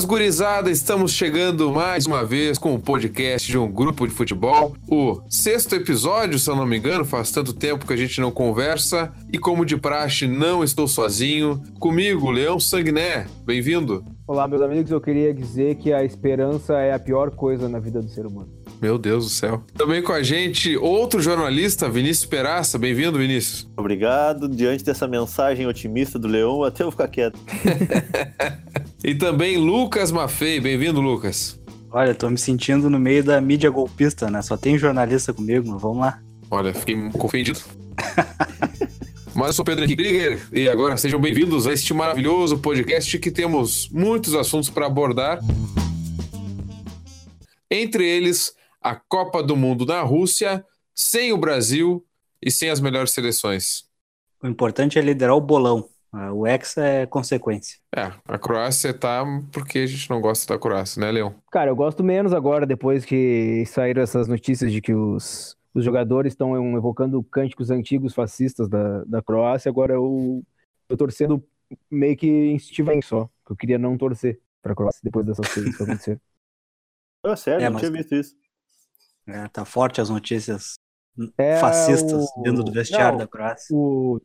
Buenas gurizada, estamos chegando mais uma vez com o podcast de um grupo de futebol. O sexto episódio, se eu não me engano, faz tanto tempo que a gente não conversa. E como de praxe, não estou sozinho. Comigo, Leão Sanguiné, bem-vindo. Olá, meus amigos, eu queria dizer que a esperança é a pior coisa na vida do ser humano. Meu Deus do céu. Também com a gente, outro jornalista, Vinícius Peraça. Bem-vindo, Vinícius. Obrigado. Diante dessa mensagem otimista do Leão, até eu ficar quieto. e também Lucas Maffei. Bem-vindo, Lucas. Olha, tô me sentindo no meio da mídia golpista, né? Só tem jornalista comigo, vamos lá. Olha, fiquei ofendido. Mas eu sou Pedro Henrique Krieger e agora sejam bem-vindos a este maravilhoso podcast que temos muitos assuntos para abordar. Entre eles, a Copa do Mundo na Rússia, sem o Brasil e sem as melhores seleções. O importante é liderar o bolão. O ex é consequência. É, a Croácia tá porque a gente não gosta da Croácia, né, Leão? Cara, eu gosto menos agora, depois que saíram essas notícias de que os, os jogadores estão evocando cânticos antigos fascistas da, da Croácia. Agora eu tô torcendo meio que instintivamente só, que eu queria não torcer pra Croácia depois dessas coisas que aconteceram. É sério, é, não mas... tinha visto isso. É, tá forte as notícias é, fascistas o... dentro do vestiário não, da Croácia. O,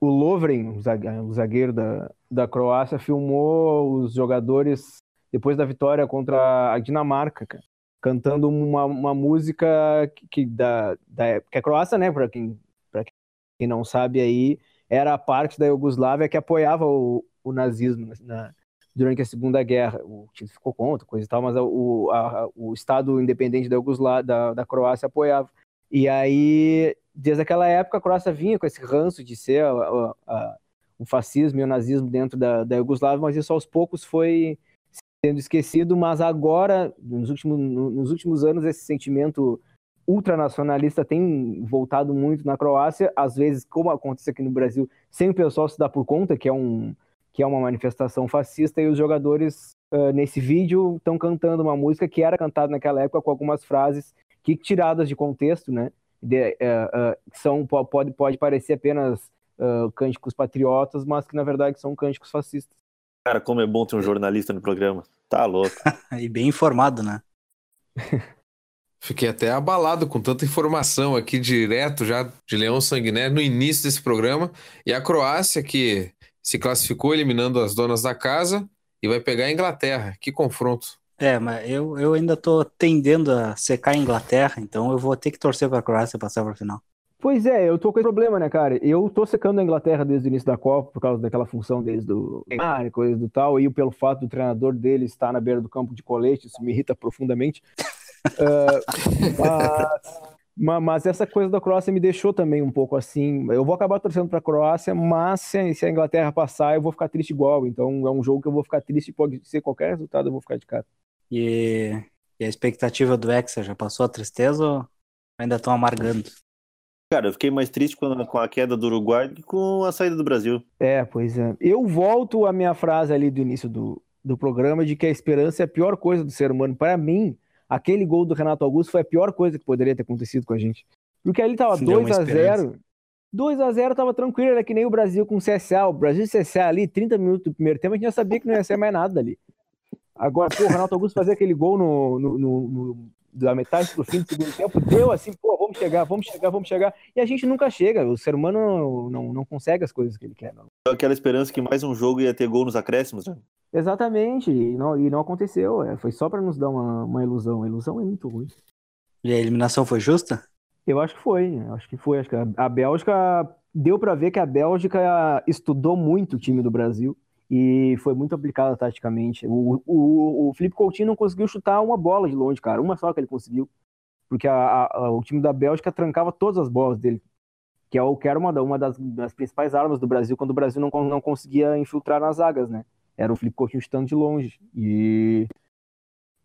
o Lovren, o zagueiro da, da Croácia, filmou os jogadores depois da vitória contra a Dinamarca, cara, cantando uma, uma música que, que da, da que a Croácia, né, para quem, pra quem não sabe aí, era a parte da Iugoslávia que apoiava o, o nazismo na, durante a Segunda Guerra. O Tito ficou contra, coisa e tal, mas o, a, o Estado independente da, da, da Croácia apoiava. E aí, desde aquela época, a Croácia vinha com esse ranço de ser a, a, o fascismo e o nazismo dentro da, da Iugoslávia, mas isso aos poucos foi sendo esquecido, mas agora, nos últimos, nos últimos anos, esse sentimento ultranacionalista tem voltado muito na Croácia, às vezes, como acontece aqui no Brasil, sem o pessoal se dar por conta que é um, que é uma manifestação fascista, e os jogadores uh, nesse vídeo estão cantando uma música que era cantada naquela época com algumas frases que tiradas de contexto, né? De, uh, uh, são pode pode parecer apenas cânticos patriotas, mas que na verdade são cânticos fascistas. Cara, como é bom ter um jornalista no programa. Tá louco. e bem informado, né? Fiquei até abalado com tanta informação aqui direto já de Leão Sanguiné no início desse programa. E a Croácia, que se classificou eliminando as donas da casa e vai pegar a Inglaterra. Que confronto. É, mas eu, eu ainda tô tendendo a secar a Inglaterra, então eu vou ter que torcer para a Croácia passar para a final. Pois é, eu tô com esse problema, né, cara? Eu tô secando a Inglaterra desde o início da Copa, por causa daquela função deles do Neymar e coisa do tal, e pelo fato do treinador dele estar na beira do campo de colete, isso me irrita profundamente. uh, mas mas essa coisa da Croácia me deixou também um pouco assim. Eu vou acabar torcendo para a Croácia, mas se a Inglaterra passar, eu vou ficar triste igual. Então é um jogo que eu vou ficar triste, pode ser qualquer resultado, eu vou ficar de cara. E, e a expectativa do Hexa já passou a tristeza ou ainda estão amargando? Cara, eu fiquei mais triste com a, com a queda do Uruguai do que com a saída do Brasil. É, pois é. Eu volto à minha frase ali do início do, do programa de que a esperança é a pior coisa do ser humano. Para mim, aquele gol do Renato Augusto foi a pior coisa que poderia ter acontecido com a gente. Porque ali tava 2 a 0 2 a 0 tava tranquilo, era que nem o Brasil com o CSA. O Brasil e CSA ali, 30 minutos do primeiro tempo, a gente já sabia que não ia ser mais nada ali. Agora, pô, o Renato Augusto fazer aquele gol no, no, no, no da metade pro fim do segundo tempo, deu assim, pô, vamos chegar, vamos chegar, vamos chegar. E a gente nunca chega. O ser humano não, não, não consegue as coisas que ele quer. Não. Aquela esperança que mais um jogo ia ter gol nos acréscimos, né? Exatamente, e não, e não aconteceu. É, foi só para nos dar uma, uma ilusão. A ilusão é muito ruim. E a eliminação foi justa? Eu acho que foi, acho que foi. Acho que a, a Bélgica deu para ver que a Bélgica estudou muito o time do Brasil e foi muito aplicada taticamente. O, o, o Felipe Coutinho não conseguiu chutar uma bola de longe, cara, uma só que ele conseguiu, porque a, a, o time da Bélgica trancava todas as bolas dele, que, é o, que era uma, uma das, das principais armas do Brasil quando o Brasil não, não conseguia infiltrar nas zagas, né? era o Felipe Coutinho chutando de longe. E,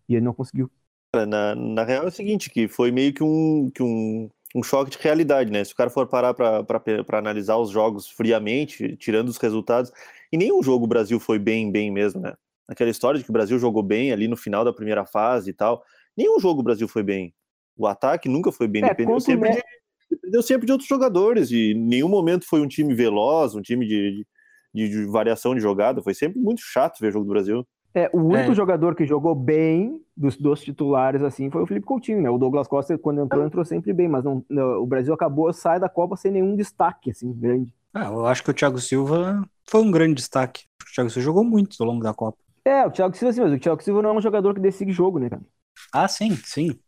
e ele não conseguiu. Na, na real é o seguinte, que foi meio que um, que um, um choque de realidade, né? Se o cara for parar para analisar os jogos friamente, tirando os resultados, e nenhum jogo o Brasil foi bem, bem mesmo, né? Aquela história de que o Brasil jogou bem ali no final da primeira fase e tal. Nenhum jogo o Brasil foi bem. O ataque nunca foi bem, é, dependeu sempre, de, dependeu sempre de outros jogadores, e em nenhum momento foi um time veloz, um time de de, de, variação de jogada. Foi sempre muito chato ver o jogo do Brasil. É, o único É. jogador que jogou bem dos, dos titulares assim foi o Felipe Coutinho, né? O Douglas Costa, quando entrou, entrou sempre bem, mas não, não- o Brasil acabou, sai da Copa sem nenhum destaque, assim, grande. Ah, eu acho que o Thiago Silva foi um grande destaque. O Thiago Silva jogou muito ao longo da Copa. É, o Thiago Silva, sim, mas o Thiago Silva não é um jogador que decide jogo, né, cara? Ah, sim, sim.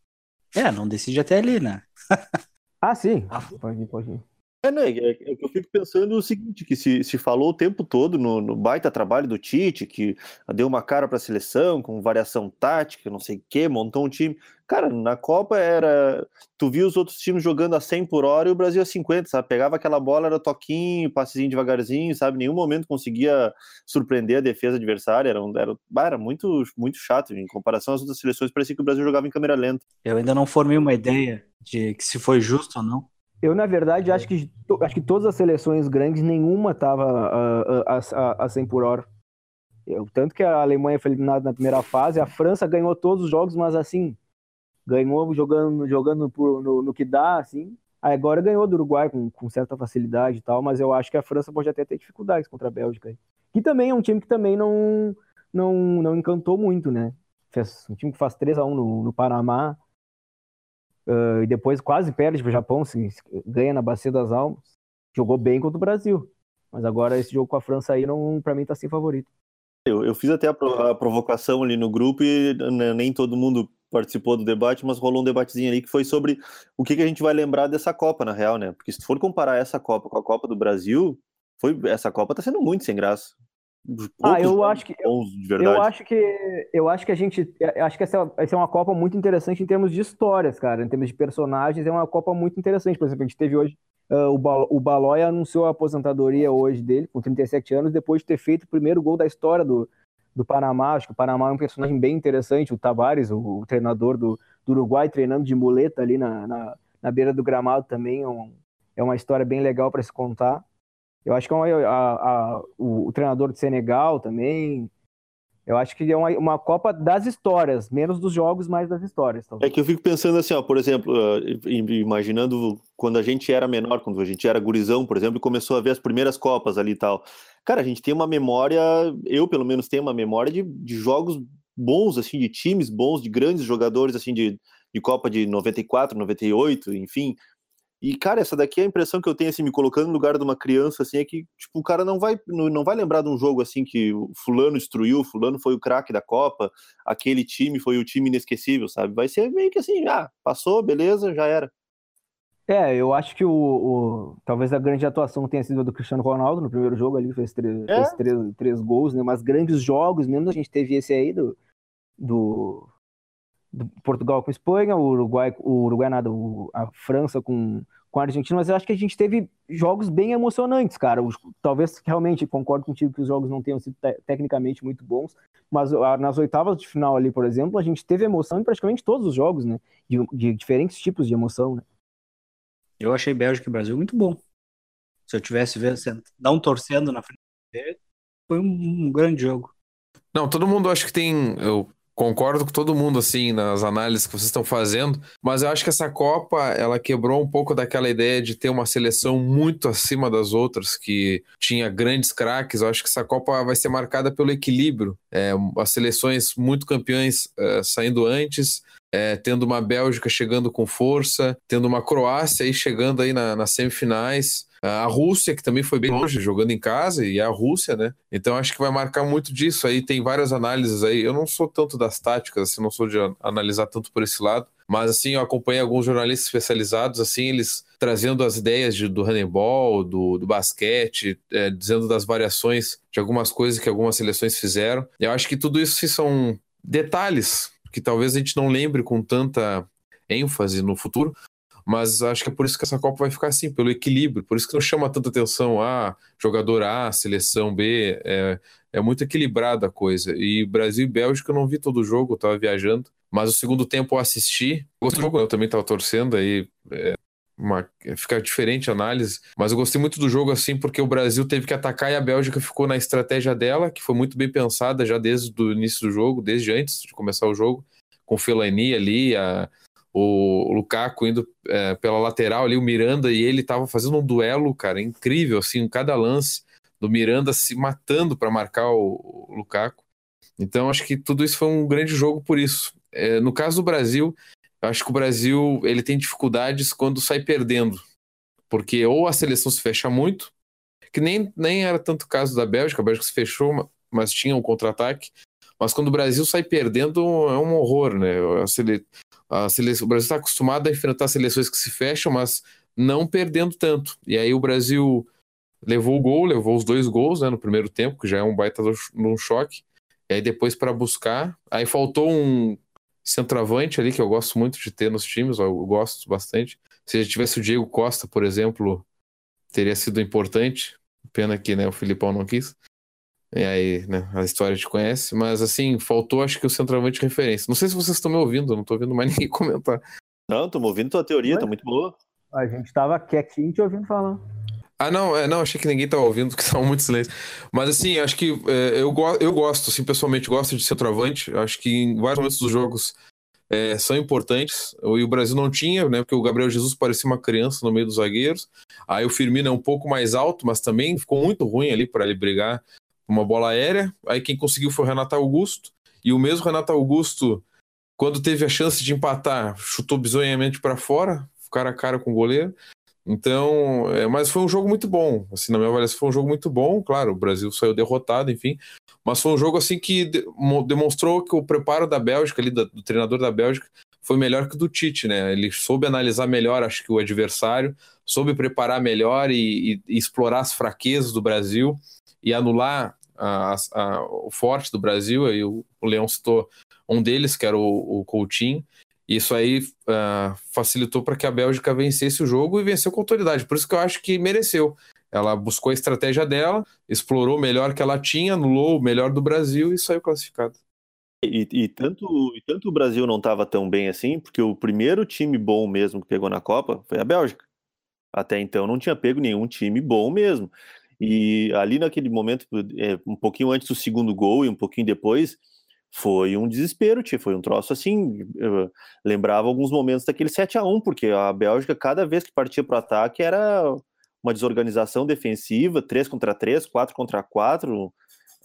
É, não decide até ali, né? Ah, sim. Ah. Pode ir, pode ir. É, né, é, é que eu fico pensando o seguinte, que se, se falou o tempo todo no, no baita trabalho do Tite, que deu uma cara para a seleção, com variação tática, não sei o quê, montou um time. Cara, na Copa era... Tu via os outros times jogando a 100 por hora e o Brasil a 50, sabe? Pegava aquela bola, era toquinho, passezinho devagarzinho, sabe? Nenhum momento conseguia surpreender a defesa adversária. Era, um- era, era muito, muito chato. Em comparação às outras seleções, parecia que o Brasil jogava em câmera lenta. Eu ainda não formei uma ideia de que se foi justo ou não. Eu, na verdade, acho que, acho que todas as seleções grandes, nenhuma estava a, a, a, a 100 por hora. Eu- tanto que a Alemanha foi eliminada na primeira fase, a França ganhou todos os jogos, mas assim, ganhou jogando, jogando por- no, no que dá, assim. Agora ganhou do Uruguai com, com certa facilidade e tal, mas eu acho que a França pode até ter dificuldades contra a Bélgica. Que também é um time que também não, não, não encantou muito, né? Um time que faz 3 a 1 no, no Panamá, ah, e depois quase perde para o Japão, ganha na Bacia das Almas. Jogou bem contra o Brasil. Mas agora esse jogo com a França aí, não, para mim, tá sem favorito. Eu, eu fiz até a, pro- a provocação ali no grupo e né, nem todo mundo participou do debate, mas rolou um debatezinho ali que foi sobre o que, que a gente vai lembrar dessa Copa, na real, né? Porque se for comparar essa Copa com a Copa do Brasil, foi, essa Copa tá sendo muito sem graça. Ah, eu acho que- bons de verdade. Eu acho que eu acho que a gente eu acho que essa, essa é uma Copa muito interessante em termos de histórias, cara, em termos de personagens, é uma Copa muito interessante. Por exemplo, a gente teve hoje ah, o, Bal- o Balói anunciou a aposentadoria hoje dele, com 37 anos, depois de ter feito o primeiro gol da história do, do Panamá. Acho que o Panamá é um personagem bem interessante. O Tavares, o, o treinador do, do Uruguai, treinando de muleta ali na, na, na beira do gramado também. É, um- é uma história bem legal para se contar. Eu acho que é a- a- o, o treinador de Senegal também. Eu acho que é uma, uma Copa das histórias, menos dos jogos, mais das histórias. É talvez. que eu fico pensando assim, ó, por exemplo, ah, im- imaginando quando a gente era menor, quando a gente era gurizão, por exemplo, e começou a ver as primeiras Copas ali e tal. Cara, a gente tem uma memória, eu pelo menos tenho uma memória de, de jogos bons, assim, de times bons, de grandes jogadores, assim, de, de Copa de 94, 98, enfim. E, cara, essa daqui é a impressão que eu tenho, assim, me colocando no lugar de uma criança, assim, é que, tipo, o cara não vai, não, vai lembrar de um jogo, assim, que o fulano destruiu, o fulano foi o craque da Copa, aquele time foi o time inesquecível, sabe? Vai ser meio que assim, ah, passou, beleza, já era. É, eu acho que o, o- talvez a grande atuação tenha sido a do Cristiano Ronaldo no primeiro jogo ali, fez, três, É. fez três, três gols, né? Mas grandes jogos, mesmo a gente teve esse aí do, do Portugal com Espanha, o Uruguai, o Uruguai nada, o- a França com, com a Argentina, mas eu acho que a gente teve jogos bem emocionantes, cara. Os- talvez realmente concordo contigo que os jogos não tenham sido te- tecnicamente muito bons, mas ah, nas oitavas de final ali, por exemplo, a gente teve emoção em praticamente todos os jogos, né? De, de diferentes tipos de emoção, né? Eu achei Bélgica e Brasil muito bom. Se eu tivesse vendo, não torcendo na frente dele, foi um, um grande jogo. Não, todo mundo acho que tem. Eu concordo com todo mundo, assim, nas análises que vocês estão fazendo, mas eu acho que essa Copa, ela quebrou um pouco daquela ideia de ter uma seleção muito acima das outras, que tinha grandes craques. Eu acho que essa Copa vai ser marcada pelo equilíbrio. É, as seleções muito campeões é, saindo antes. é, tendo uma Bélgica chegando com força, tendo uma Croácia aí chegando aí na- nas semifinais, a Rússia, que também foi bem longe, jogando em casa, e a Rússia, né? Então acho que vai marcar muito disso aí. Tem várias análises aí. Eu não sou tanto das táticas, assim, não sou de an- analisar tanto por esse lado, mas assim, eu acompanhei alguns jornalistas especializados, assim, eles trazendo as ideias de- do handebol, do, do basquete, é, dizendo das variações de algumas coisas que algumas seleções fizeram. Eu acho que tudo isso são detalhes que talvez a gente não lembre com tanta ênfase no futuro, mas acho que é por isso que essa Copa vai ficar assim, pelo equilíbrio, por isso que não chama tanta atenção a jogador A, seleção B, é, é muito equilibrada a coisa. E Brasil e Bélgica eu não vi todo o jogo, eu tava viajando, mas o segundo tempo eu assisti, do jogo, eu também tava torcendo, aí é, uma, fica diferente a análise, mas eu gostei muito do jogo assim, porque o Brasil teve que atacar e a Bélgica ficou na estratégia dela, que foi muito bem pensada já desde o início do jogo, desde antes de começar o jogo, com o Fellaini ali, a, o Lukaku indo é, pela lateral ali, o Miranda e ele estavam fazendo um duelo, cara, incrível, assim, em cada lance do Miranda se matando para marcar o, o Lukaku. Então, acho que tudo isso foi um grande jogo por isso. É, no caso do Brasil, acho que o Brasil ele tem dificuldades quando sai perdendo. Porque ou a seleção se fecha muito, que nem, nem era tanto o caso da Bélgica, a Bélgica se fechou, mas tinha um contra-ataque. Mas quando o Brasil sai perdendo, é um horror, né? A sele... A sele... O Brasil está acostumado a enfrentar seleções que se fecham, mas não perdendo tanto. E aí o Brasil levou o gol, levou os dois gols né, no primeiro tempo, que já é um baita no choque. E aí depois para buscar, aí faltou um centroavante ali que eu gosto muito de ter nos times, eu gosto bastante. Se já tivesse o Diego Costa, por exemplo, teria sido importante. Pena que né, o Filipão não quis. E aí, né, a história te conhece, mas assim, faltou acho que o centroavante de referência. Não sei se vocês estão me ouvindo, não estou ouvindo mais ninguém comentar. Não, estou ouvindo tua teoria, tá muito boa. A gente estava quietinho te ouvindo falar. Ah, não, é, não, achei que ninguém tava ouvindo, que tava muito silêncio. Mas assim, acho que é, eu, go eu gosto, assim, pessoalmente gosto de centroavante. Acho que em vários momentos dos jogos é, são importantes. E o Brasil não tinha, né? Porque o Gabriel Jesus parecia uma criança no meio dos zagueiros. Aí o Firmino é um pouco mais alto, mas também ficou muito ruim ali para ele brigar uma bola aérea. Aí quem conseguiu foi o Renato Augusto. E o mesmo Renato Augusto, quando teve a chance de empatar, chutou bizonhamente para fora, cara a cara com o goleiro. Então, é, mas foi um jogo muito bom. Assim, na minha avaliação, foi um jogo muito bom. Claro, o Brasil saiu derrotado, enfim. Mas foi um jogo assim que de, demonstrou que o preparo da Bélgica, ali, do treinador da Bélgica, foi melhor que o do Tite, né? Ele soube analisar melhor, acho que o adversário, soube preparar melhor e, e, e explorar as fraquezas do Brasil e anular a, a, o forte do Brasil. Aí o, o Leão citou um deles, que era o, o Coutinho. Isso aí uh, facilitou para que a Bélgica vencesse o jogo e venceu com autoridade. Por isso que eu acho que mereceu. Ela buscou a estratégia dela, explorou o melhor que ela tinha, anulou o melhor do Brasil e saiu classificado. E, e, tanto, e tanto o Brasil não estava tão bem assim, porque o primeiro time bom mesmo que pegou na Copa foi a Bélgica. Até então não tinha pego nenhum time bom mesmo. E ali naquele momento, é, um pouquinho antes do segundo gol e um pouquinho depois, foi um desespero, tia, foi um troço assim. lembrava alguns momentos daquele 7 a 1 porque a Bélgica, cada vez que partia para o ataque, era uma desorganização defensiva, 3 contra 3, 4 contra 4.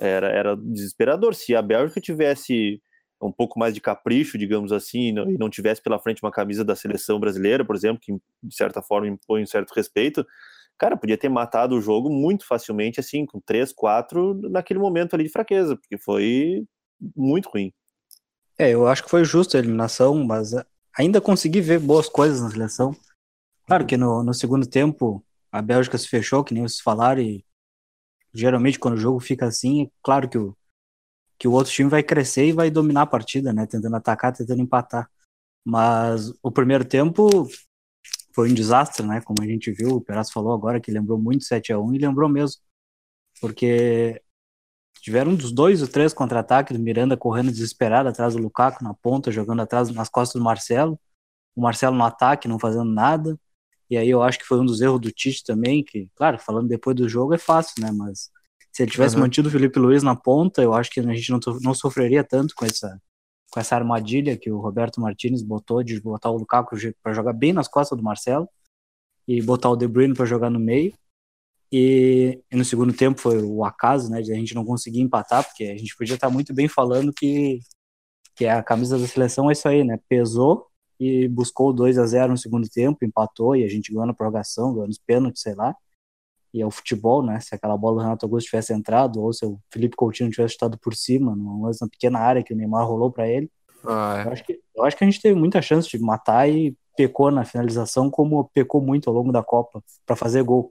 Era, era desesperador. Se a Bélgica tivesse um pouco mais de capricho, digamos assim, e não tivesse pela frente uma camisa da seleção brasileira, por exemplo, que de certa forma impõe um certo respeito, cara, podia ter matado o jogo muito facilmente, assim, com 3, 4, naquele momento ali de fraqueza, porque foi muito ruim. É, eu acho que foi justo a eliminação, mas ainda consegui ver boas coisas na seleção. Claro que no, no segundo tempo a Bélgica se fechou, que nem vocês falaram, e geralmente quando o jogo fica assim, é claro que o, que o outro time vai crescer e vai dominar a partida, né? Tentando atacar, tentando empatar. Mas o primeiro tempo foi um desastre, né? Como a gente viu, o Peraz falou agora que lembrou muito 7 a 1 e lembrou mesmo. Porque tiveram dos dois ou três contra-ataques Miranda correndo desesperado atrás do Lukaku na ponta, jogando atrás nas costas do Marcelo. O Marcelo no ataque, não fazendo nada. E aí eu acho que foi um dos erros do Tite também, que, claro, falando depois do jogo é fácil, né? Mas se ele tivesse uhum. mantido o Felipe Luiz na ponta, eu acho que a gente não, não sofreria tanto com essa, com essa armadilha que o Roberto Martinez botou de botar o Lukaku para jogar bem nas costas do Marcelo e botar o De Bruyne para jogar no meio. E, e, no segundo tempo foi o acaso, né, de a gente não conseguir empatar, porque a gente podia estar muito bem falando que, que a camisa da seleção é isso aí, né, pesou e buscou 2 a 0 no segundo tempo, empatou e a gente ganhou na prorrogação, ganhou nos pênaltis, sei lá. E é o futebol, né, se aquela bola do Renato Augusto tivesse entrado ou se o Felipe Coutinho tivesse estado por cima, numa lance na pequena área que o Neymar rolou para ele. Ah, é. eu, acho que, eu acho que a gente teve muita chance de matar e pecou na finalização, como pecou muito ao longo da Copa para fazer gol.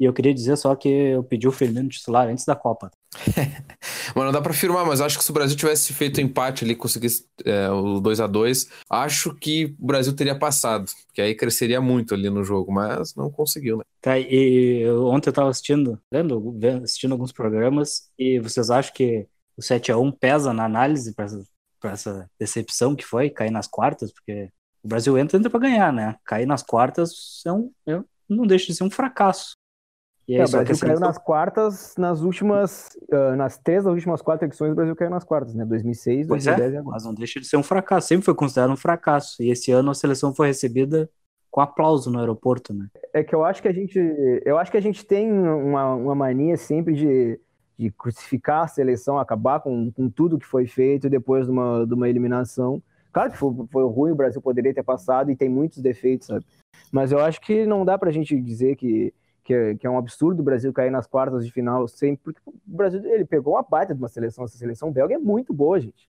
E eu queria dizer só que eu pedi o Firmino titular antes da Copa. mas não dá para afirmar, mas acho que se o Brasil tivesse feito empate ali, conseguisse é, o 2 a 2 acho que o Brasil teria passado, que aí cresceria muito ali no jogo, mas não conseguiu, né? Tá, e eu, ontem eu tava assistindo, lendo, assistindo alguns programas, e vocês acham que o 7 a 1 pesa na análise para essa, essa decepção que foi, cair nas quartas, porque o Brasil entra, entra para ganhar, né? Cair nas quartas é um, é, não deixa de ser um fracasso. E é, o Brasil caiu nas quartas, nas últimas, uh, nas três das últimas quatro edições, o Brasil caiu nas quartas, né? 2006, pois 2010 é, e agora. Mas não deixa de ser um fracasso, sempre foi considerado um fracasso. E esse ano a seleção foi recebida com aplauso no aeroporto, né? É que eu acho que a gente, eu acho que a gente tem uma, uma mania sempre de, de crucificar a seleção, acabar com, com tudo que foi feito depois de uma, de uma eliminação. Claro que foi, foi ruim, o Brasil poderia ter passado e tem muitos defeitos, sabe? Mas eu acho que não dá pra gente dizer que, que, é, que é um absurdo o Brasil cair nas quartas de final sempre, porque o Brasil ele pegou uma baita de uma seleção, essa seleção belga é muito boa, gente.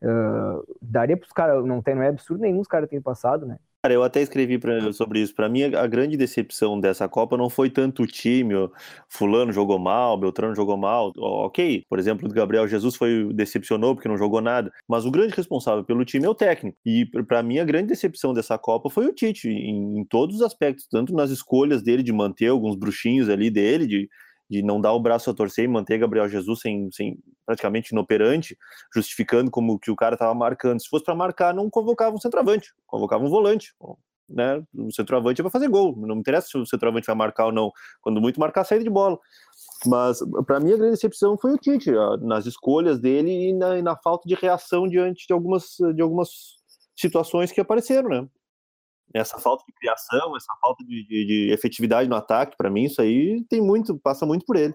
Uh, daria para os caras, não, tem, não é absurdo nenhum os caras terem passado, né? Cara, eu até escrevi pra, sobre isso. Para mim, a grande decepção dessa Copa não foi tanto o time, fulano jogou mal, Beltrano jogou mal. Ok, por exemplo, o Gabriel Jesus foi decepcionou porque não jogou nada. Mas o grande responsável pelo time é o técnico. E para mim, a grande decepção dessa Copa foi o Tite, em, em todos os aspectos, tanto nas escolhas dele de manter alguns bruxinhos ali dele, de de não dar o braço a torcer e manter Gabriel Jesus sem, sem praticamente inoperante, justificando como que o cara estava marcando. Se fosse para marcar, não convocava um centroavante, convocava um volante. Né? O centroavante é para fazer gol, não me interessa se o centroavante vai marcar ou não, quando muito marcar saída de bola. Mas para mim a grande decepção foi o Tite, nas escolhas dele e na, e na falta de reação diante de algumas, de algumas situações que apareceram, né? Essa falta de criação, essa falta de, de, de efetividade no ataque, para mim, isso aí tem muito, passa muito por ele.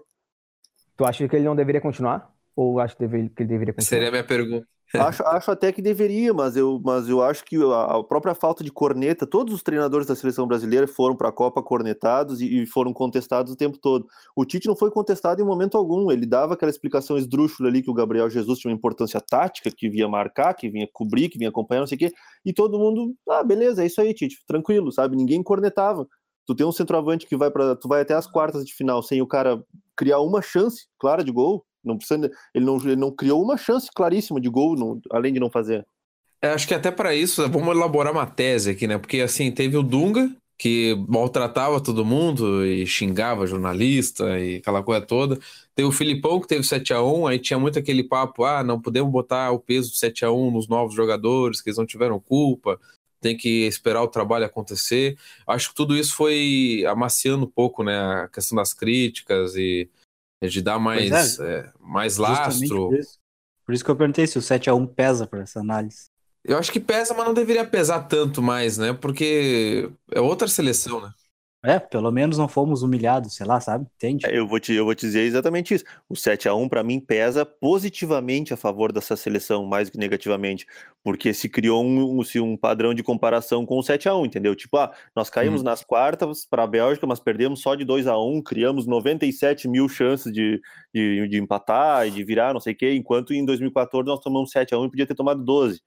Tu acha que ele não deveria continuar? Ou acha que ele deveria continuar? Seria a minha pergunta. Acho, acho até que deveria, mas eu, mas eu acho que a, própria falta de corneta, todos os treinadores da seleção brasileira foram para a Copa cornetados e, e, foram contestados o tempo todo. O Tite não foi contestado em momento algum, ele dava aquela explicação esdrúxula ali que o Gabriel Jesus tinha uma importância tática, que vinha marcar, que vinha cobrir, que vinha acompanhar, não sei o quê, e todo mundo, ah, beleza, é isso aí, Tite, tranquilo, sabe? Ninguém cornetava. Tu tem um centroavante que vai para, tu vai até as quartas de final sem o cara criar uma chance clara de gol, não precisa, ele, não, ele não criou uma chance claríssima de gol, não, além de não fazer. É, acho que até para isso, vamos elaborar uma tese aqui, né? Porque assim, teve o Dunga, que maltratava todo mundo e xingava jornalista e aquela coisa toda. Teve o Filipão, que teve 7 a 1 aí tinha muito aquele papo: ah, não podemos botar o peso de 7 a 1 nos novos jogadores, que eles não tiveram culpa, tem que esperar o trabalho acontecer. Acho que tudo isso foi amaciando um pouco, né? A questão das críticas e de dar mais, é. É, mais lastro. Por isso. por isso que eu perguntei se o 7x1 pesa para essa análise. Eu acho que pesa, mas não deveria pesar tanto mais, né? Porque é outra seleção, né? É, pelo menos não fomos humilhados, sei lá, sabe? Entende? É, eu, vou te, eu vou te dizer exatamente isso. O 7 a 1 para mim pesa positivamente a favor dessa seleção, mais do que negativamente, porque se criou um, um, um padrão de comparação com o 7 a 1 entendeu? Tipo, ah, nós caímos hum. nas quartas para a Bélgica, mas perdemos só de 2 a 1 criamos 97 mil chances de, de, de empatar e de virar, não sei o quê, enquanto em 2014 nós tomamos 7 a 1 e podia ter tomado 12.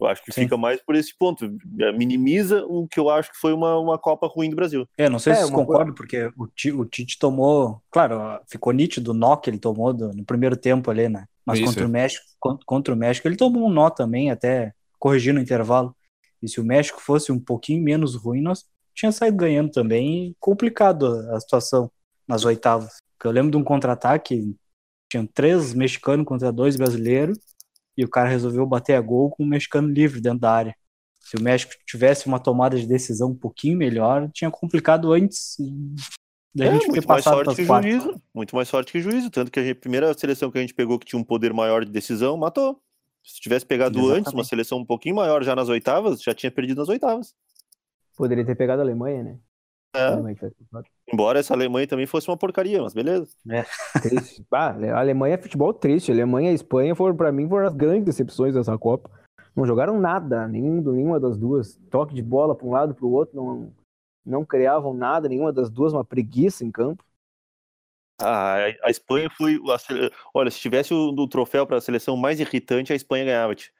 Eu acho que Sim. fica mais por esse ponto. É, minimiza o que eu acho que foi uma, uma Copa ruim do Brasil. É, não sei é, se vocês concordam, porque o, o Tite tomou. Claro, ficou nítido o nó que ele tomou do, no primeiro tempo ali, né? Mas Isso. contra o México, contra, contra o México, ele tomou um nó também, até corrigindo o intervalo. E se o México fosse um pouquinho menos ruim, nós tinha saído ganhando também e complicado a, a situação nas oitavas. Porque eu lembro de um contra-ataque, tinham três mexicanos contra dois brasileiros e o cara resolveu bater a gol com o mexicano livre dentro da área. Se o México tivesse uma tomada de decisão um pouquinho melhor, tinha complicado antes da é, gente muito ter mais sorte que juízo, muito mais sorte que juízo, tanto que a, gente, a primeira seleção que a gente pegou que tinha um poder maior de decisão, matou. Se tivesse pegado Exatamente. antes uma seleção um pouquinho maior já nas oitavas, já tinha perdido nas oitavas. Poderia ter pegado a Alemanha, né? É. Embora essa Alemanha também fosse uma porcaria, mas beleza. É. Triste. Ah, a Alemanha é futebol triste. A Alemanha e a Espanha foram, para mim, foram as grandes decepções dessa Copa. Não jogaram nada, nenhum, nenhuma das duas. Toque de bola para um lado para o outro, não, não criavam nada, nenhuma das duas, uma preguiça em campo. Ah, a Espanha foi. Olha, se tivesse o, o troféu para a seleção mais irritante, a Espanha ganhava. -te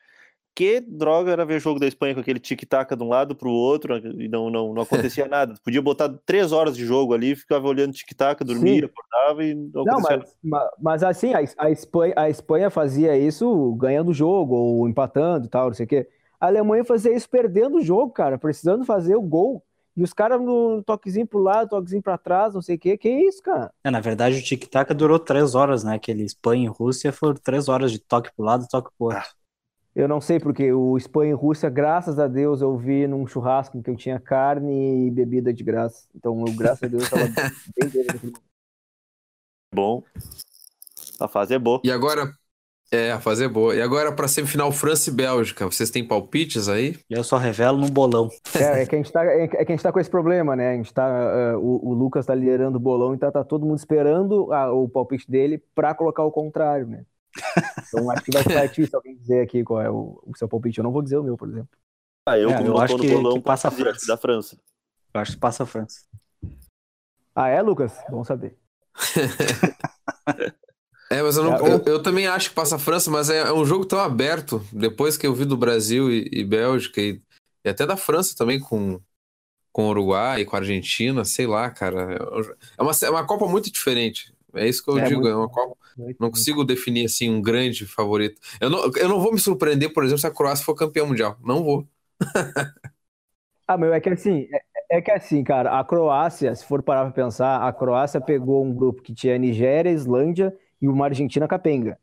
que droga era ver jogo da Espanha com aquele tic-tac de um lado para o outro e não, não, não acontecia nada. Podia botar três horas de jogo ali, ficava olhando tic-tac, dormia, Sim. acordava e não, não acontecia mas, nada. Mas, assim, a, a, Espanha, a Espanha fazia isso ganhando o jogo ou empatando e tal, não sei o quê. A Alemanha fazia isso perdendo o jogo, cara, precisando fazer o gol. E os caras no toquezinho pro lado, toquezinho pra trás, não sei o quê. Que isso, cara? É, na verdade, o tic-tac durou três horas, né? Aquele Espanha e Rússia foram três horas de toque pro lado, toque pro outro. Ah. Eu não sei porque o Espanha e Rússia, graças a Deus, eu vi num churrasco em que eu tinha carne e bebida de graça. Então, eu, graças a Deus, estava bem Bom. A fase é boa. E agora, É, a fase é boa. E agora pra semifinal França e Bélgica, vocês têm palpites aí? Eu só revelo no bolão. É, é que a gente tá, é, que a gente tá com esse problema, né? A gente tá, uh, o, o, Lucas tá liderando o bolão, então tá todo mundo esperando a, o palpite dele pra colocar o contrário, né? Então acho que vai partir se alguém dizer aqui qual é o, o, seu palpite. Eu não vou dizer o meu, por exemplo. Ah, eu, é, eu acho que, bolão, que passa a França. da França. Eu acho que passa a França. Ah, é, Lucas? Bom saber. É, mas eu, não, é, eu, eu, também acho que passa a França, mas é, é, um jogo tão aberto. Depois que eu vi do Brasil e, e Bélgica, e, e, até da França também com, com o Uruguai e com a Argentina, sei lá, cara. É uma, é uma Copa muito diferente. É isso que eu é, digo, muito, é uma Copa. Não consigo definir assim um grande favorito. Eu não, eu não vou me surpreender, por exemplo, se a Croácia for campeã mundial. Não vou. ah, meu, é que assim, é, é, que assim, cara, a Croácia, se for parar pra pensar, a Croácia pegou um grupo que tinha Nigéria, Islândia e uma Argentina capenga.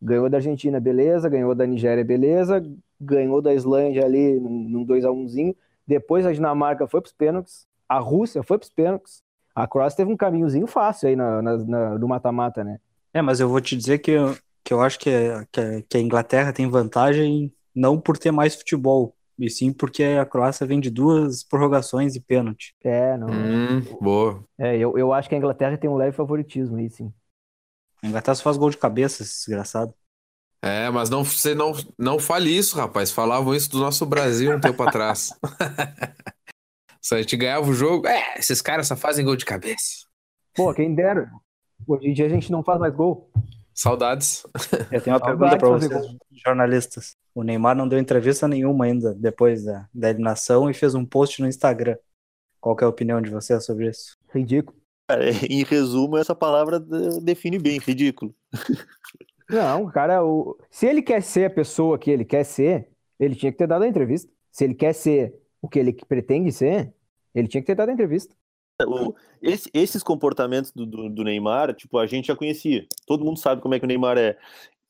Ganhou da Argentina, beleza, ganhou da Nigéria, beleza, ganhou da Islândia ali num 2x1zinho. Depois a Dinamarca foi para os pênaltis, a Rússia foi para os pênaltis. A Croácia teve um caminhozinho fácil aí na, na, na, no mata-mata, né? É, mas eu vou te dizer que, eu, que eu acho que, que, que a Inglaterra tem vantagem não por ter mais futebol, e sim porque a Croácia vem de duas prorrogações e pênalti. É, não. Hum, boa. É, eu, eu acho que a Inglaterra tem um leve favoritismo aí, sim. A Inglaterra só faz gol de cabeça, esse desgraçado. É, mas não, você não, não fale isso, rapaz. Falavam isso do nosso Brasil um tempo atrás. Se a gente ganhava o jogo, é, esses caras só fazem gol de cabeça. Pô, quem dera. Hoje em dia a gente não faz mais gol. Saudades. Eu tenho uma Saudades pergunta para vocês, jornalistas. O Neymar não deu entrevista nenhuma ainda depois da, da eliminação e fez um post no Instagram. Qual é a opinião de vocês sobre isso? Ridículo. Cara, em resumo, essa palavra define bem, ridículo. Não, cara, o... se ele quer ser a pessoa que ele quer ser, ele tinha que ter dado a entrevista. Se ele quer ser o que ele pretende ser, ele tinha que ter dado a entrevista. O, esse, esses comportamentos do, do, do, Neymar, tipo, a gente já conhecia. Todo mundo sabe como é que o Neymar é.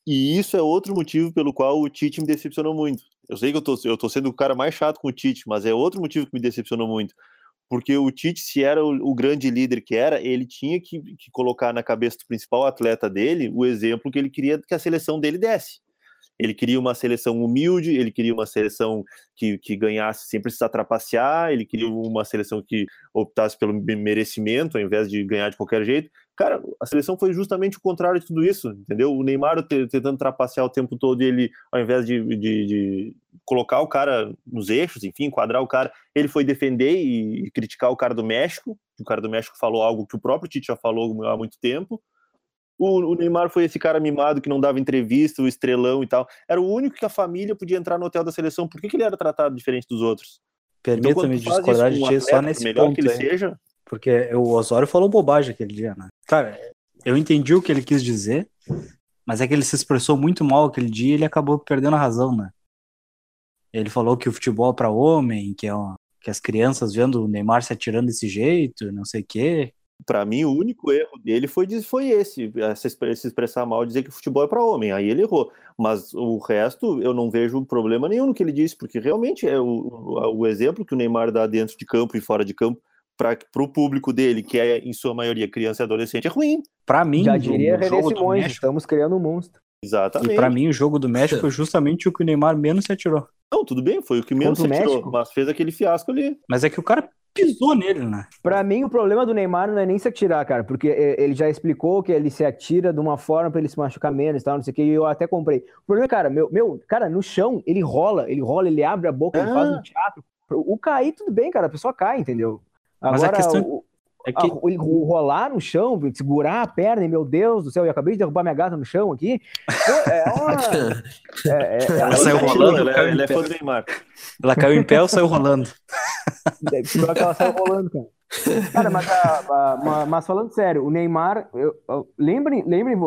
E isso é outro motivo pelo qual o Tite me decepcionou muito. Eu sei que eu tô, eu tô sendo o cara mais chato com o Tite, mas é outro motivo que me decepcionou muito porque o Tite, se era o, o grande líder que era, ele tinha que, que, colocar na cabeça do principal atleta dele o exemplo que ele queria que a seleção dele desse. Ele queria uma seleção humilde, ele queria uma seleção que, que ganhasse sem precisar trapacear, ele queria uma seleção que optasse pelo merecimento ao invés de ganhar de qualquer jeito. Cara, a seleção foi justamente o contrário de tudo isso, entendeu? O Neymar tentando trapacear o tempo todo e ele, ao invés de, de, de, colocar o cara nos eixos, enfim, enquadrar o cara, ele foi defender e criticar o cara do México. O cara do México falou algo que o próprio Tite já falou há muito tempo. O, o, Neymar foi esse cara mimado que não dava entrevista, o estrelão e tal. Era o único que a família podia entrar no hotel da seleção. Por que, que ele era tratado diferente dos outros? Permita-me então, discordar de ti só nesse melhor ponto. Que ele aí, seja. Porque o Osório falou bobagem aquele dia, né? Cara, eu entendi o que ele quis dizer, mas é que ele se expressou muito mal aquele dia e ele acabou perdendo a razão, né? Ele falou que o futebol é para homem, que, é uma, que as crianças vendo o Neymar se atirando desse jeito, não sei o quê para mim, o único erro dele foi, foi esse, se expressar mal, dizer que o futebol é para homem. Aí ele errou. Mas o resto, eu não vejo problema nenhum no que ele disse, porque realmente é o, o exemplo que o Neymar dá dentro de campo e fora de campo para o público dele, que é em sua maioria criança e adolescente, é ruim. Para mim, já diria René Simões, México... estamos criando um monstro. Exatamente. E para mim, o jogo do México foi justamente o que o Neymar menos se atirou. Não, tudo bem, foi o que menos se atirou, mas fez aquele fiasco ali. Mas é que o cara pisou nele, né? Pra mim, o problema do Neymar não é nem se atirar, cara, porque ele já explicou que ele se atira de uma forma pra ele se machucar menos e tal, não sei o que, e eu até comprei. O problema, cara, meu, meu, cara, no chão, ele rola, ele rola, ele abre a boca, ah. ele faz um ah. teatro. O cair, tudo bem, cara, a pessoa cai, entendeu? Agora, Mas a questão... O, é que... a, o, rolar no chão, segurar a perna, e meu Deus do céu, eu acabei de derrubar minha gata no chão aqui. É uma. É, é, ela saiu rolando, ela, ela é fã do Neymar. Ela caiu em pé ou saiu rolando? Pior que ela saiu rolando, cara. Cara, mas, a, a, mas, falando sério, o Neymar, eu, eu, lembrem, lembrem,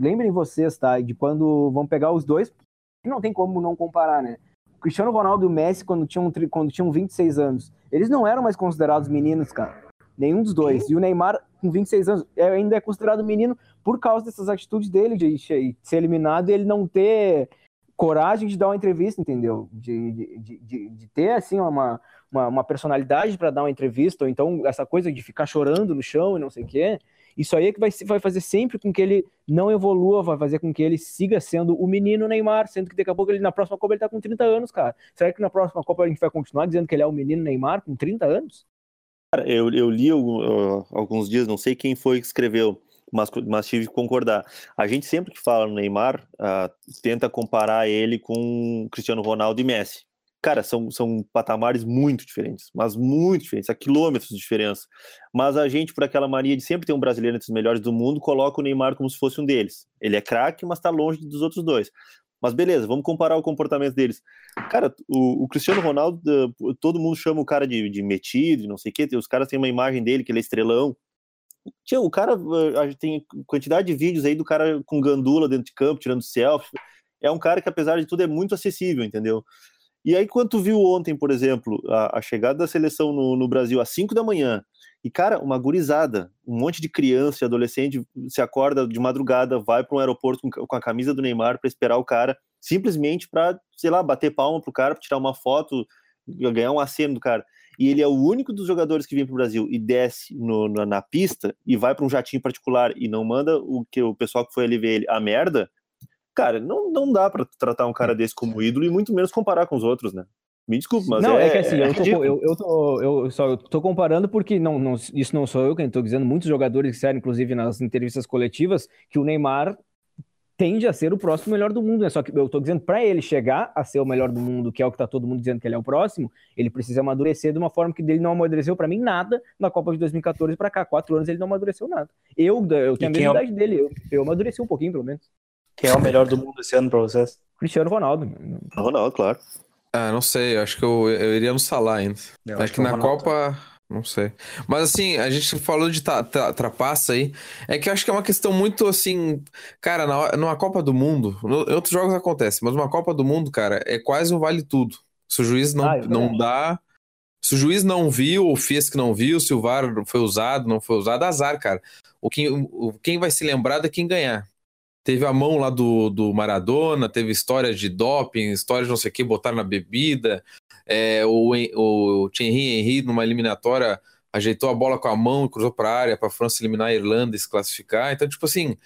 lembrem vocês, tá? De quando vão pegar os dois, não tem como não comparar, né? O Cristiano Ronaldo e o Messi, quando tinham, quando tinham 26 anos, eles não eram mais considerados meninos, cara. Nenhum dos dois. E o Neymar, com 26 anos, é, ainda é considerado menino por causa dessas atitudes dele de ser eliminado e ele não ter coragem de dar uma entrevista, entendeu? De, de, de, de ter, assim, uma, uma, uma personalidade para dar uma entrevista, ou então essa coisa de ficar chorando no chão e não sei o quê. Isso aí é que vai, vai fazer sempre com que ele não evolua, vai fazer com que ele siga sendo o menino Neymar, sendo que daqui a pouco ele na próxima Copa ele tá com 30 anos, cara. Será que na próxima Copa a gente vai continuar dizendo que ele é o menino Neymar com 30 anos? Eu, eu li alguns dias, não sei quem foi que escreveu, mas, mas tive que concordar. A gente sempre que fala no Neymar, uh, tenta comparar ele com Cristiano Ronaldo e Messi. Cara, são, são patamares muito diferentes, mas muito diferentes, a quilômetros de diferença. Mas a gente, por aquela mania de sempre ter um brasileiro entre os melhores do mundo, coloca o Neymar como se fosse um deles. Ele é craque, mas está longe dos outros dois. Mas beleza, vamos comparar o comportamento deles. Cara, o, o Cristiano Ronaldo, todo mundo chama o cara de, de metido, não sei o quê. Os caras têm uma imagem dele que ele é estrelão. Tinha, o cara, tem quantidade de vídeos aí do cara com gandula dentro de campo, tirando selfie. É um cara que, apesar de tudo, é muito acessível, entendeu? E aí, quando tu viu ontem, por exemplo, a, a chegada da seleção no, no, Brasil às 5 da manhã, e, cara, uma gurizada, um monte de criança e adolescente se acorda de madrugada, vai para um aeroporto com, a camisa do Neymar para esperar o cara, simplesmente para, sei lá, bater palma pro cara, para tirar uma foto, ganhar um aceno do cara. E ele é o único dos jogadores que vem para o Brasil e desce no, na, na, pista e vai para um jatinho particular e não manda o que o pessoal que foi ali ver ele a merda cara, não, não dá para tratar um cara desse como ídolo e muito menos comparar com os outros, né? Me desculpe, mas não, é, é que assim, é eu, tô, eu, eu, tô, eu só eu tô comparando porque não, não, isso não sou eu quem estou dizendo, muitos jogadores disseram, inclusive nas entrevistas coletivas, que o Neymar tende a ser o próximo melhor do mundo, né? Só que eu tô dizendo para ele chegar a ser o melhor do mundo, que é o que tá todo mundo dizendo que ele é o próximo, ele precisa amadurecer de uma forma que ele não amadureceu para mim nada na Copa de 2014 para cá, quatro anos ele não amadureceu nada. Eu, eu tenho a mesma é idade dele, eu, eu amadureci um pouquinho pelo menos. Quem é o melhor do mundo esse ano pra vocês? Cristiano Ronaldo. Ronaldo, claro. Ah, não sei. Acho que eu, eu iria no Salah ainda. Eu acho, que, que na Copa. Não sei. Mas assim, a gente falou de trapaça aí. É que eu acho que é uma questão muito assim. Cara, na, numa Copa do Mundo. No, em outros jogos acontece, mas uma Copa do Mundo, cara, é quase um vale tudo. Se o juiz não, ah, é não dá. Se o juiz não viu, ou fez que não viu, se o VAR foi usado, não foi usado, azar, cara. O quem, o, quem vai se lembrar é quem ganhar. Teve a mão lá do, do Maradona, teve histórias de doping, histórias de não sei o que, botar na bebida. É, o, o Thierry Henry, numa eliminatória, ajeitou a bola com a mão e cruzou para a área para a França eliminar a Irlanda e se classificar. Então, tipo assim,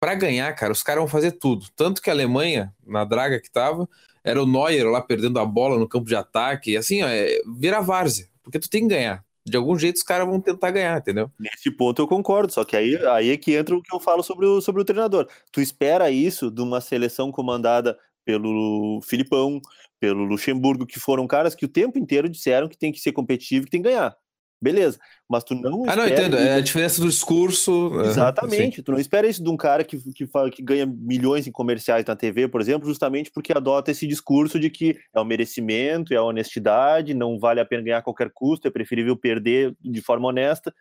para ganhar, cara, os caras vão fazer tudo. Tanto que a Alemanha, na draga que tava, era o Neuer lá perdendo a bola no campo de ataque. E assim, ó, é, vira várzea, porque tu tem que ganhar de algum jeito os caras vão tentar ganhar, entendeu? Nesse ponto eu concordo, só que aí, aí é que entra o que eu falo sobre o, sobre o treinador. Tu espera isso de uma seleção comandada pelo Filipão, pelo Luxemburgo, que foram caras que o tempo inteiro disseram que tem que ser competitivo, que tem que ganhar. Beleza, mas tu não. Ah, não, entendo. É a diferença do discurso. Exatamente. tu não espera isso de um cara que, que, fala, que ganha milhões em comerciais na TV, por exemplo, justamente porque adota esse discurso de que é o merecimento, é a honestidade, não vale a pena ganhar a qualquer custo, é preferível perder de forma honesta.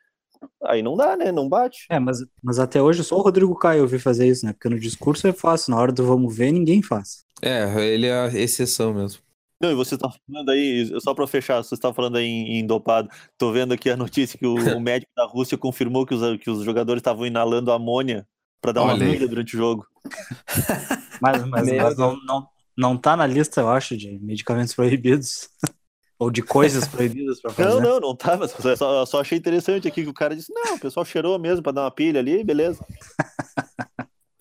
Aí não dá, né? Não bate. É, mas, mas até hoje só o Rodrigo Caio ouvi fazer isso, né? Porque no discurso é fácil, na hora do vamos ver, ninguém faz. É, ele é a exceção mesmo. Não, e você está falando aí, só para fechar, você está falando aí em, em, dopado. Tô vendo aqui a notícia que o, o médico da Rússia confirmou que os, que os jogadores estavam inalando amônia para dar uma vida durante o jogo. mas, mas, mas não, não, não tá na lista, eu acho, de medicamentos proibidos. Ou de coisas proibidas para fazer. Não, não, não tá, mas eu só, só achei interessante aqui que o cara disse: não, o pessoal cheirou mesmo para dar uma pilha ali, beleza.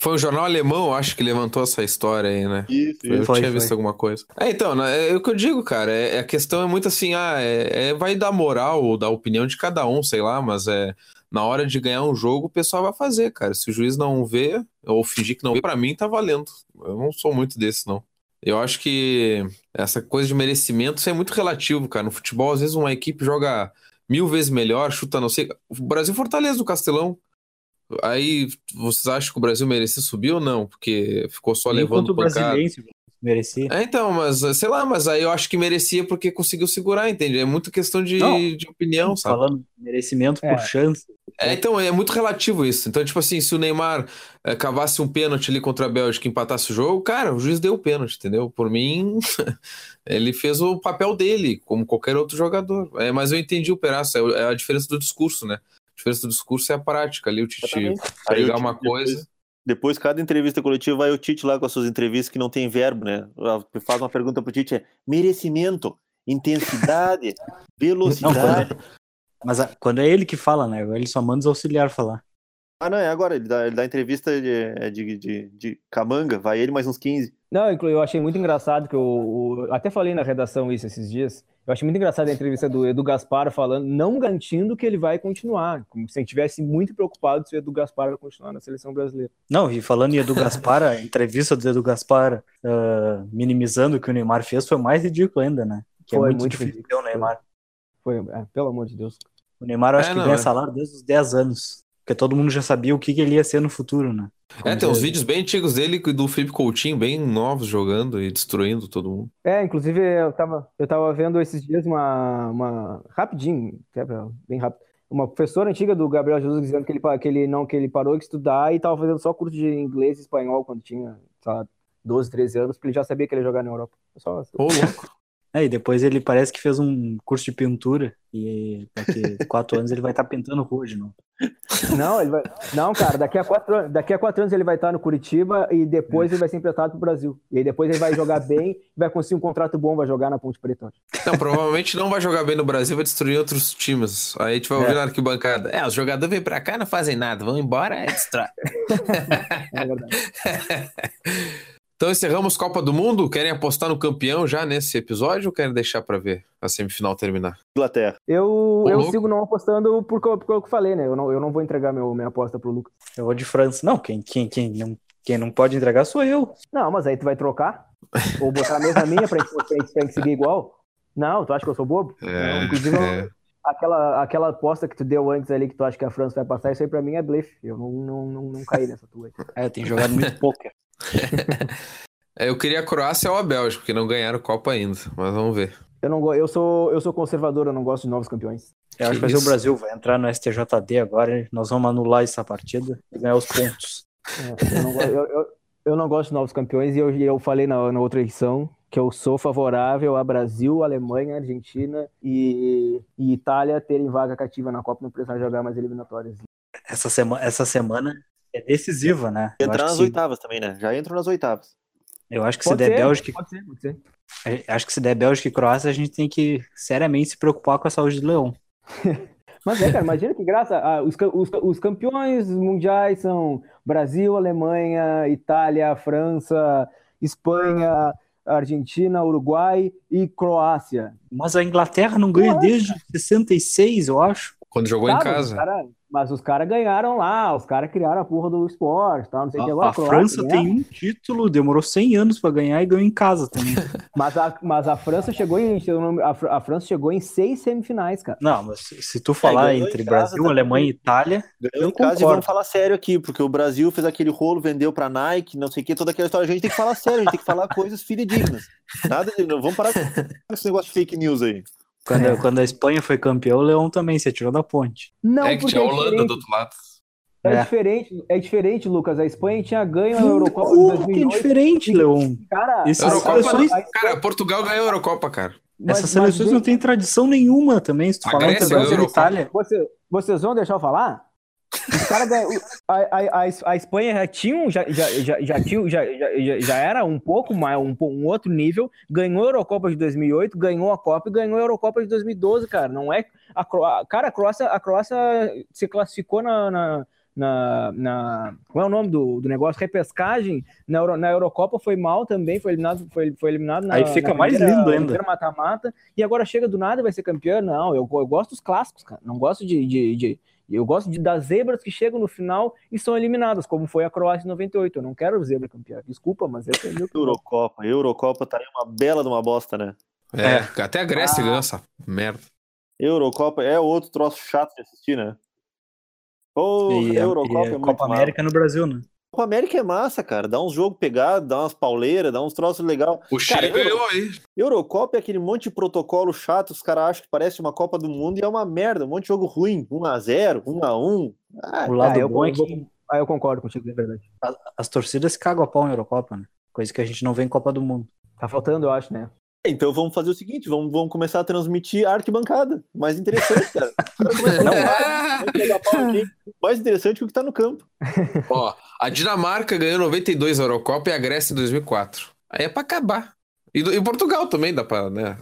Foi um jornal alemão, acho que levantou essa história aí, né? Isso, Eu foi, tinha visto alguma coisa. É, então, né, é o que eu digo, cara. É, a questão é muito assim, ah, é, é, vai dar moral ou da opinião de cada um, sei lá, mas é na hora de ganhar um jogo, o pessoal vai fazer, cara. Se o juiz não vê, ou fingir que não vê, pra mim tá valendo. Eu não sou muito desse, não. Eu acho que essa coisa de merecimento isso é muito relativo, cara. No futebol, às vezes, uma equipe joga mil vezes melhor, chuta não sei. O Brasil Fortaleza do Castelão. Aí vocês acham que o Brasil merecia subir ou não? Porque ficou só Nem levando pancada. Merecia. É, então, mas sei lá, mas aí eu acho que merecia porque conseguiu segurar, entende? É muito questão de, de opinião, sabe? Falando merecimento é. por chance. É, então, é muito relativo isso. Então, tipo assim, se o Neymar é, cavasse um pênalti ali contra a Bélgica e empatasse o jogo, cara, o juiz deu o pênalti, entendeu? Por mim, ele fez o papel dele, como qualquer outro jogador. É, mas eu entendi o pedaço, é, é a diferença do discurso, né? Diferença do discurso é a prática ali, o Tite pegar uma coisa. Depois, depois, cada entrevista coletiva, vai o Tite lá com as suas entrevistas que não tem verbo, né? Faz uma pergunta pro Tite: é merecimento, intensidade, velocidade. Não, mas a, quando é ele que fala, né? Ele só manda os auxiliares falar. Ah, não, é agora. Ele dá, ele dá entrevista de, é de, de, de Camanga, vai ele mais uns 15. Não, eu achei muito engraçado que eu, o- até falei na redação isso esses dias. Eu achei muito engraçado a entrevista do Edu Gaspar falando, não garantindo que ele vai continuar, como se ele estivesse muito preocupado se o Edu Gaspar vai continuar na seleção brasileira. Não, e falando em Edu Gaspar, a entrevista do Edu Gaspar ah, minimizando o que o Neymar fez foi mais ridículo ainda, né? Que é Foi muito, muito difícil o Neymar. Foi, é, pelo amor de Deus. O Neymar eu acho É, que não, ganha é. salário desde os 10 anos. Porque todo mundo já sabia o que, que ele ia ser no futuro, né? É, tem uns vídeos bem antigos dele e do Felipe Coutinho, bem novos, jogando e destruindo todo mundo. É, inclusive eu tava, eu tava vendo esses dias uma, uma rapidinho, pra- bem rápido, uma professora antiga do Gabriel Jesus dizendo que ele, que ele não que ele parou de estudar e tava fazendo só curso de inglês e espanhol quando tinha, sei lá, 12, 13 anos, porque ele já sabia que ele ia jogar na Europa. Só, Ô, louco. É, e depois ele parece que fez um curso de pintura e daqui quatro anos ele vai estar pintando rua de novo. Não, ele vai, não, cara, daqui a quatro, daqui a quatro anos ele vai estar no Curitiba e depois ele vai ser emprestado pro Brasil. E aí depois ele vai jogar bem, vai conseguir um contrato bom, vai jogar na Ponte Preta. Não, provavelmente não vai jogar bem no Brasil, vai destruir outros times. Aí a gente vai ouvir na arquibancada. É, os jogadores vêm pra cá, não fazem nada, vão embora, é destrói. É verdade. Então encerramos Copa do Mundo. Querem apostar no campeão já nesse episódio ou querem deixar pra ver a semifinal terminar? Inglaterra. Eu, eu sigo não apostando porque, porque eu falei, né? Eu não, eu não vou entregar meu, minha aposta pro Lucas. Eu vou de França. Não, quem, quem, quem, não, quem não pode entregar sou eu. Não, mas aí tu vai trocar? Ou botar a mesma minha pra gente, pra gente, seguir igual? Não, tu acha que eu sou bobo? Não, inclusive, é. aquela, aquela aposta que tu deu antes ali, que tu acha que a França vai passar, isso aí pra mim é blefe. Eu não, não, não, não caí nessa tua aí. É, tenho jogado muito poker. É, Eu queria a Croácia ou a Bélgica, porque não ganharam Copa ainda. Mas vamos ver. Eu, não, eu, sou, eu sou conservador, eu não gosto de novos campeões. Eu acho que Que vai ser o. Brasil, vai entrar no STJD agora, nós vamos anular essa partida e ganhar os pontos. É, eu, não, go- eu, eu, eu não gosto de novos campeões e eu, eu falei na, na outra edição que eu sou favorável a Brasil, Alemanha, Argentina e, e Itália terem vaga cativa na Copa, não precisar jogar mais eliminatórias. Essa, sema, essa semana é decisiva, né? Entrar nas se, oitavas também, né? Já entram nas oitavas. eu acho que se Pode der ser, Bélgica, pode ser, pode ser. acho que se der Bélgica e Croácia, a gente tem que seriamente se preocupar com a saúde do Leão. Mas é, cara, imagina que graça. ah, os, os, os campeões mundiais são Brasil, Alemanha, Itália, França, Espanha, Argentina, Uruguai e Croácia. Mas a Inglaterra não ganha desde 66, eu acho. Quando jogou em Tá, mas casa. os cara- Mas os caras ganharam lá, os caras criaram a porra do esporte, tal, não sei o que. A, Agora a França ganhar. tem um título, demorou 100 anos pra ganhar e ganhou em casa também. Mas a, mas a França chegou em. A, Fr- a França chegou em seis semifinais, cara. Não, mas se se tu falar em entre casa Brasil, também. Alemanha e Itália, Ganhou Eu em casa e concordo. vamos falar sério aqui, porque o Brasil fez aquele rolo, vendeu pra Nike, não sei o que, toda aquela história. A gente tem que falar sério, a gente tem que falar coisas fidedignas. Nada de. Não, vamos parar com esse negócio de fake news aí. Quando, quando a Espanha foi campeão, o Leão também se atirou da ponte. Não, é que tinha a é Holanda diferente. do outro lado. É, É. diferente, é diferente, Lucas. A Espanha tinha ganho a Eurocopa de Uh, que 2008. diferente, Leão. Cara, Essas Eurocopa, seleções- cara, Portugal ganhou a Eurocopa, cara. mas- Essas seleções mas- não têm tradição nenhuma também, se tu A falar Grécia Brasil e Itália. Você- vocês vão deixar eu falar? A, a, a, a Espanha já tinha, já, já, já, já, tinha já, já, já- era um pouco mais, um, um outro nível, ganhou a Eurocopa de 2008, ganhou a Copa e ganhou a Eurocopa de 2012, cara. Não é a, cara, a Croácia, a Croácia se classificou na, na, na, na- qual é o nome do, do negócio? Repescagem na, Euro- na Eurocopa foi mal também, foi eliminado, foi, foi eliminado na, Aí fica na mais primeira- lindo ainda. mata-mata e agora chega do nada e vai ser campeão. Não, eu, eu gosto dos clássicos, cara. Não gosto de, de, de- eu gosto de, das zebras que chegam no final e são eliminadas, como foi a Croácia em 98. Eu não quero zebra campeã. Desculpa, mas é meu Eurocopa. Eurocopa tá aí uma bela de uma bosta, né? É, até a Grécia Ah. ganhou essa merda. Eurocopa é outro troço chato de assistir, né? E, a- Eurocopa é a muito Copa mal. América no Brasil, né? Copa América é massa, cara. Dá uns jogos pegados, dá umas pauleiras, dá uns troços legal. O Chile ganhou aí. Eurocopa é aquele monte de protocolo chato, os caras acham que parece uma Copa do Mundo e é uma merda, um monte de jogo ruim. 1x0, 1x1. Ah, O lado Ah, eu, bom é eu que ah, eu concordo contigo, é verdade. as torcidas cagam a pau em Eurocopa, né? Coisa que a gente não vê em Copa do Mundo. Tá faltando, eu acho, né? Então vamos fazer o seguinte: vamos, vamos começar a transmitir a arquibancada. Mais interessante, cara. Não. falar, vamos pegar pau aqui. Mais interessante que o que tá no campo. Ó, a Dinamarca ganhou 92 a Eurocopa e a Grécia em 2004. Aí é pra acabar. E, e Portugal também dá pra, né?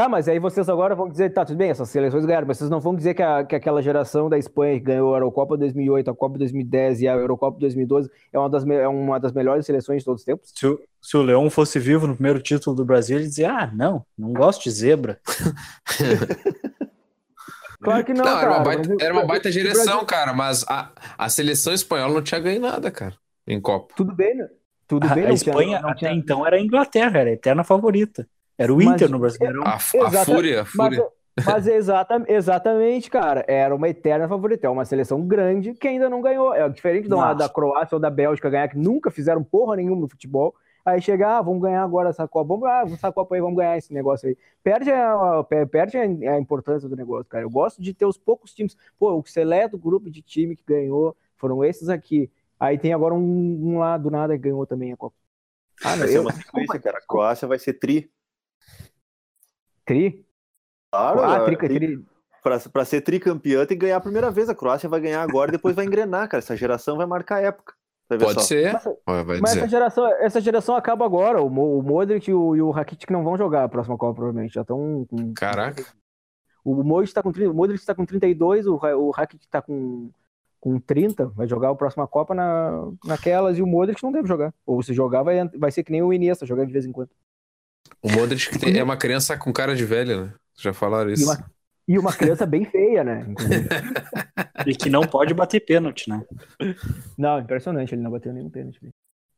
Tá, mas aí vocês agora vão dizer, tá, tudo bem, essas seleções ganharam, mas vocês não vão dizer que, a, que aquela geração da Espanha que ganhou a Eurocopa 2008, a Copa 2010 e a Eurocopa 2012 é uma das, é uma das melhores seleções de todos os tempos? Se o, se o Leão fosse vivo no primeiro título do Brasil, ele dizia: Ah, não, não gosto de zebra. Claro que não, Não, cara. era uma baita, mas o- era uma baita Brasil- geração, cara, mas a, a seleção espanhola não tinha ganho nada, cara, em Copa. Tudo bem, né? Tudo A, bem, a não tinha- Espanha não até tinha- então era a Inglaterra, era a eterna favorita. Era o Mas- Inter no Brasileirão. A, a Exata- fúria, a Mas, fúria. mas é exata, exatamente, cara. Era uma eterna favorita. É uma seleção grande que ainda não ganhou. É diferente da, da Croácia ou da Bélgica ganhar, que nunca fizeram porra nenhuma no futebol. Aí chega, ah, vamos ganhar agora essa Copa. Vamos, ah, essa Copa aí, vamos ganhar esse negócio aí. Perde a, pe- perde a, a importância do negócio, cara. Eu gosto de ter os poucos times. Pô, o seleto grupo de time que ganhou foram esses aqui. Aí tem agora um, um lá do nada que ganhou também a Copa. Ah, não, Vai ser eu, uma sequência, cara. A Croácia vai ser tri. Tri? Claro, Ah, tri, tri, pra, pra ser tricampeã tem que ganhar a primeira vez. A Croácia vai ganhar agora e depois vai engrenar, cara. Essa geração vai marcar a época. Pode só. ser, Mas- Mas dizer. essa geração, essa geração acaba agora. O, o Modric e o, e o Rakitic não vão jogar a próxima Copa, provavelmente. Já estão com. Caraca. O Modric está com, 30 o Modric tá com 32, o, o Rakitic está com, com 30. Vai jogar a próxima Copa na, naquelas e o Modric não deve jogar. Ou se jogar, vai, vai ser que nem o Iniesta, jogar de vez em quando. O Modric tem- é uma criança com cara de velha, né? Já falaram E isso. uma, e uma criança bem feia, né? E que não pode bater pênalti, né? Não, impressionante, ele não bateu nenhum pênalti.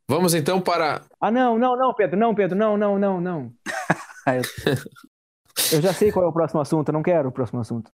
Vamos então para. Ah, não, não, não, Pedro, não, Pedro, não, não, não, não. Ah, eu- Eu já sei qual é o próximo assunto, eu não quero o próximo assunto.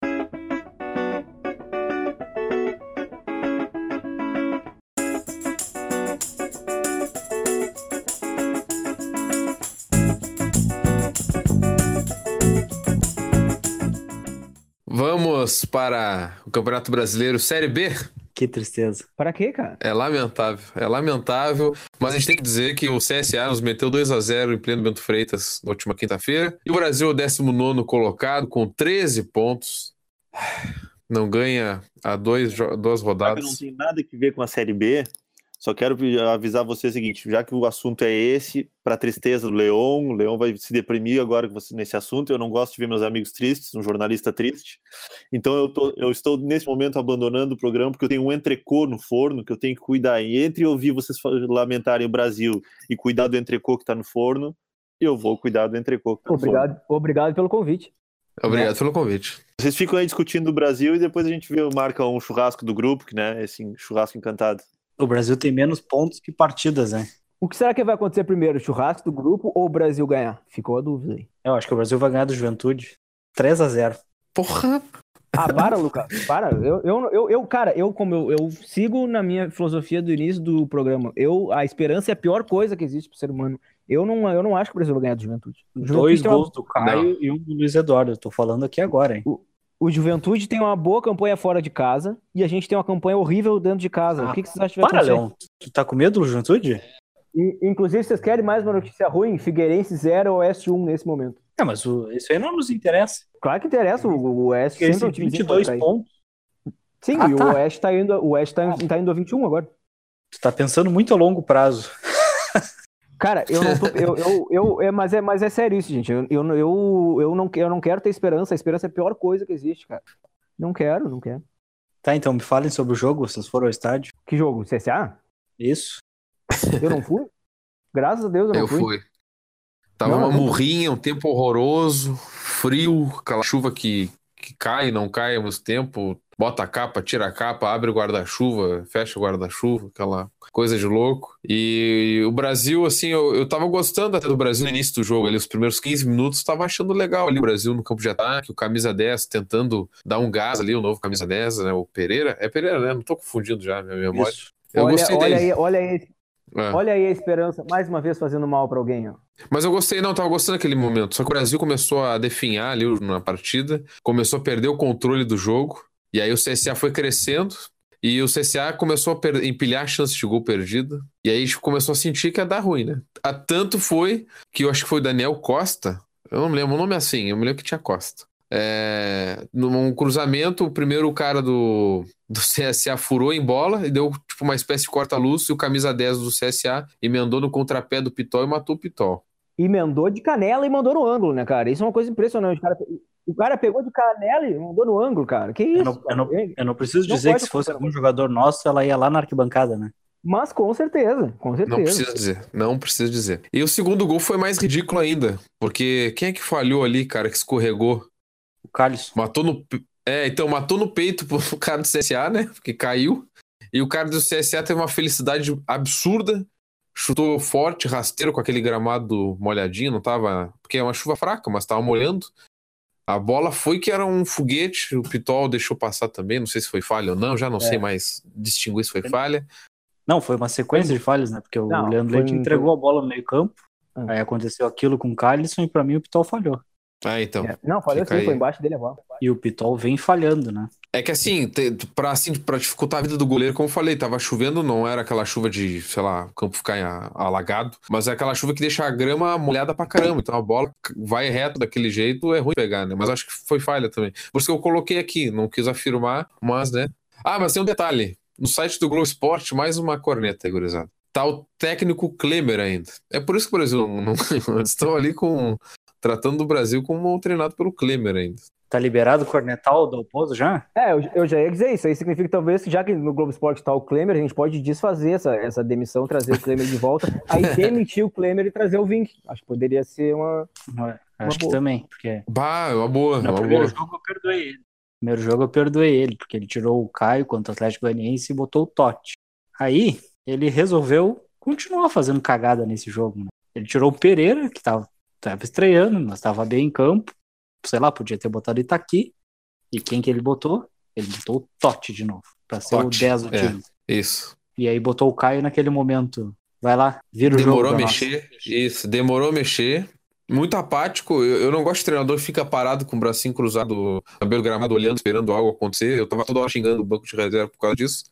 Vamos para o Campeonato Brasileiro Série B. Que tristeza. Para quê, cara? É lamentável, é lamentável, mas a gente tem que dizer que o CSA nos meteu 2 a 0 em pleno Bento Freitas na última quinta-feira. E o Brasil é o 19 colocado com 13 pontos. Não ganha há dois, duas Já que não rodadas. tem nada que ver com a Série B, só quero avisar você o seguinte: já que o assunto é esse, para tristeza do Leon, o Leon vai se deprimir agora com você- nesse assunto. Eu não gosto de ver meus amigos tristes, um jornalista triste. Então eu, tô- eu estou nesse momento abandonando o programa porque eu tenho um entrecô no forno que eu tenho que cuidar. E entre ouvir vocês lamentarem o Brasil e cuidar do entrecô que está no forno, eu vou cuidar do entrecô que tá no forno. Obrigado, obrigado pelo convite. Obrigado pelo convite. Vocês ficam aí discutindo o Brasil e depois a gente vê, marca um churrasco do grupo, que né, esse churrasco encantado. O Brasil tem menos pontos que partidas, né? O que será que vai acontecer primeiro? Churrasco do grupo ou o Brasil ganhar? Ficou a dúvida aí. Eu acho que o Brasil vai ganhar do Juventude 3 a 0 Porra! Ah, para, Lucas. Para. Eu, eu, eu, eu cara, eu como eu, eu sigo na minha filosofia do início do programa. Eu, a esperança é a pior coisa que existe pro ser humano. Eu não, eu não acho que o Brasil vai ganhar do Juventude. Juventude Dois tem uma- gols do Caio e um do Luiz Eduardo. Eu tô falando aqui agora, hein? O Juventude tem uma boa campanha fora de casa e a gente tem uma campanha horrível dentro de casa. Ah, o que, que vocês acham que vai Para, acontecer? Leão. Tu tá com medo do Juventude? E, inclusive, vocês querem mais uma notícia ruim? Figueirense 0, Oeste 1 nesse momento. É, mas o- isso aí não nos interessa. Claro que interessa, o, o Oeste sempre é esse um time 22 pontos. Sim, Ah, e tá. o Oeste tá indo, o Oeste tá, tá indo a 21 agora. Tu tá pensando muito a longo prazo. Cara, eu não tô. Eu, eu, eu, é, mas, é, mas é sério isso, gente. Eu, eu, eu, eu, não, eu não quero ter esperança. A esperança é a pior coisa que existe, cara. Não quero, não quero. Tá, então me falem sobre o jogo, vocês foram ao estádio. Que jogo? CSA? Isso. Eu não fui? Graças a Deus eu não Eu fui. fui. Tava Não, uma eu não- murrinha, um tempo horroroso, frio, aquela chuva que, que cai, não cai ao mesmo tempo. Bota a capa, tira a capa, abre o guarda-chuva, fecha o guarda-chuva, aquela coisa de louco. E o Brasil, assim, eu, eu tava gostando até do Brasil no início do jogo, ali, os primeiros 15 minutos, tava achando legal ali o Brasil no campo de ataque, o camisa 10 tentando dar um gás ali, o novo camisa 10, né? O Pereira. É Pereira, né? Não tô confundindo já, minha memória. Isso. Eu olha, gostei olha dele. aí, olha aí, É. olha aí a esperança, mais uma vez fazendo mal pra alguém, ó. Mas eu gostei, não, tava gostando daquele momento. Só que o Brasil começou a definhar ali na partida, começou a perder o controle do jogo, e aí o CSA foi crescendo, e o CSA começou a empilhar chances de gol perdida, e aí a gente começou a sentir que ia dar ruim, né? A tanto foi que eu acho que foi o Daniel Costa, eu não me lembro o nome é assim, eu me lembro que tinha Costa. É, num cruzamento, o primeiro cara do, do CSA furou em bola e deu tipo uma espécie de corta-luz e o camisa 10 do CSA emendou no contrapé do Pitol e matou o Pitol. emendou de canela e mandou no ângulo, né, cara? Isso é uma coisa impressionante. O cara, o cara pegou de canela e mandou no ângulo, cara. Que isso? Eu não, eu não, eu não preciso Não dizer que se fosse algum jogador nosso, ela ia lá na arquibancada, né? Mas com certeza, com certeza. Não precisa dizer, não precisa dizer. E o segundo gol foi mais ridículo ainda, porque quem é que falhou ali, cara, que escorregou? O Carlos. Matou no. É, então matou no peito pro cara do CSA, né? Porque caiu. E o cara do CSA teve uma felicidade absurda. Chutou forte, rasteiro com aquele gramado molhadinho, não tava. Porque é uma chuva fraca, mas tava molhando. A bola foi que era um foguete, o Pitol deixou passar também, não sei se foi falha ou não, já não É. sei mais distinguir se foi falha. Não, foi uma sequência de falhas, né? Porque o Não, Leandro foi Leite um- entregou a bola no meio campo, Ah. aí aconteceu aquilo com o Carlson e pra mim o Pitol falhou. Ah, então. É. Não, falei assim, aí. foi embaixo dele a bola. E o Pitol vem falhando, né? É que assim, pra, assim, pra dificultar a vida do goleiro, como eu falei, tava chovendo, não era aquela chuva de, sei lá, o campo ficar alagado, mas é aquela chuva que deixa a grama molhada pra caramba. Então a bola vai reto daquele jeito, é ruim pegar, né? Mas acho que foi falha também. Por isso que eu coloquei aqui, não quis afirmar, mas, né? Ah, mas tem um detalhe. No site do Globo Esporte, mais uma corneta, aí, gurizada. Tá o técnico Klemer ainda. É por isso que o Brasil não, não eles estão ali com tratando do Brasil como treinado pelo Klemer ainda. Tá liberado o cornetal do Dalpozo já? É, eu, eu já ia dizer isso. Aí significa que talvez, já que no Globo Esporte tá o Klemer, a gente pode desfazer essa, essa demissão, trazer o Klemer de volta, aí demitir o Klemer e trazer o Vink. Acho que poderia ser uma. Ué, Acho que boa. também, porque Bah, é uma boa, é no uma primeiro boa. jogo eu perdoei ele. No primeiro jogo eu perdoei ele, porque ele tirou o Caio contra o Atlético Goianiense e botou o Totti. Aí ele resolveu continuar fazendo cagada nesse jogo. né? Ele tirou o Pereira, que tava, tava estreando, mas tava bem em campo. Sei lá, podia ter botado Itaqui. E quem que ele botou? Ele botou o Totti de novo, pra ser Totti, o 10 do é. time. Isso. E aí botou o Caio naquele momento. Vai lá, vira o Demorou jogo. nós. mexer. Isso, demorou a mexer. Muito apático. Eu, eu não gosto de treinador que fica parado com o bracinho cruzado cabelo gramado, olhando, esperando algo acontecer. Eu tava toda hora xingando o banco de reserva por causa disso.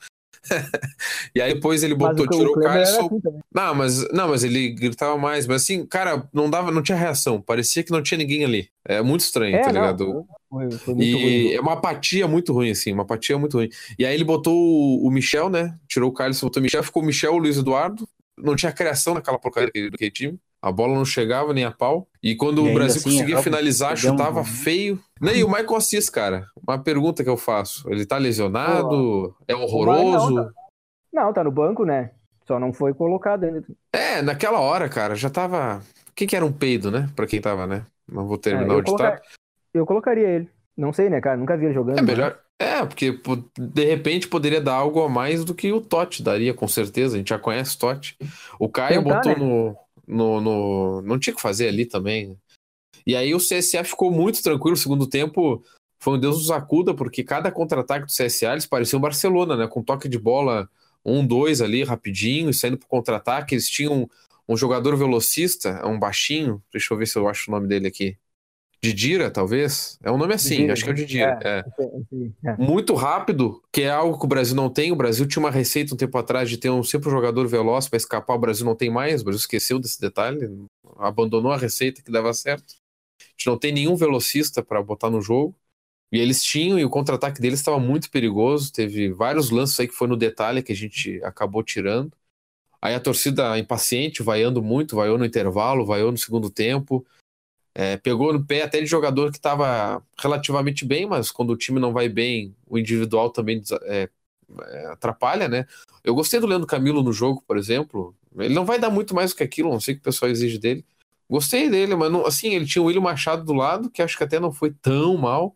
E aí depois ele Mas botou, o, tirou o Klemer era Carlson. assim. Não, mas, não, mas ele gritava mais. Mas assim, cara, não dava, não tinha reação. Parecia que não tinha ninguém ali. É muito estranho, É, tá não, ligado? Foi, foi muito E ruim. é uma apatia muito ruim, assim, uma apatia muito ruim. E aí ele botou o, o Michel, né? Tirou o Carlos, botou o Michel, ficou o Michel e o Luiz Eduardo. Não tinha criação naquela porcaria daquele time. A bola não chegava nem a pau. E quando E o Brasil assim, conseguia errava, finalizar, chutava né? feio. Nem e o Michael Assis, cara. Uma pergunta que eu faço. Ele tá lesionado? É horroroso? Não, Não, tá no banco, né? Só não foi colocado ainda. É, naquela hora, cara, já tava. O que, que era um peido, né? Pra quem tava, né? Não vou terminar É, o eu, ditado. eu colocaria ele. Não sei, né, cara? Nunca vi ele jogando. É mas- melhor. É, porque de repente poderia dar algo a mais do que o Totti daria, com certeza. A gente já conhece o Totti. O Caio Tentar, botou né? no, no, no- Não tinha que fazer ali também. E aí o CSA ficou muito tranquilo. O segundo tempo foi um Deus nos acuda, porque cada contra-ataque do CSA eles pareciam Barcelona, né? Com toque de bola um, dois ali rapidinho saindo pro contra-ataque. Eles tinham um jogador velocista, um baixinho. Deixa eu ver se eu acho o nome dele aqui. Didira, talvez? É um nome assim, Didira, acho que é o Didira. é É. muito rápido, que é algo que o Brasil não tem. O Brasil tinha uma receita um tempo atrás de ter um sempre um jogador veloz para escapar. O Brasil não tem mais. O Brasil esqueceu desse detalhe, abandonou a receita que dava certo. A gente não tem nenhum velocista para botar no jogo. E eles tinham, e o contra-ataque deles estava muito perigoso. Teve vários lances aí que foi no detalhe que a gente acabou tirando. Aí a torcida impaciente, vaiando muito, vaiou no intervalo, vaiou no segundo tempo. É, pegou no pé até de jogador que estava relativamente bem, mas quando o time não vai bem, o individual também é, é, atrapalha, né? Eu gostei do Leandro Camilo no jogo, por exemplo. Ele não vai dar muito mais do que aquilo, não sei o que o pessoal exige dele. Gostei dele, mas não, assim, ele tinha o William Machado do lado, que acho que até não foi tão mal.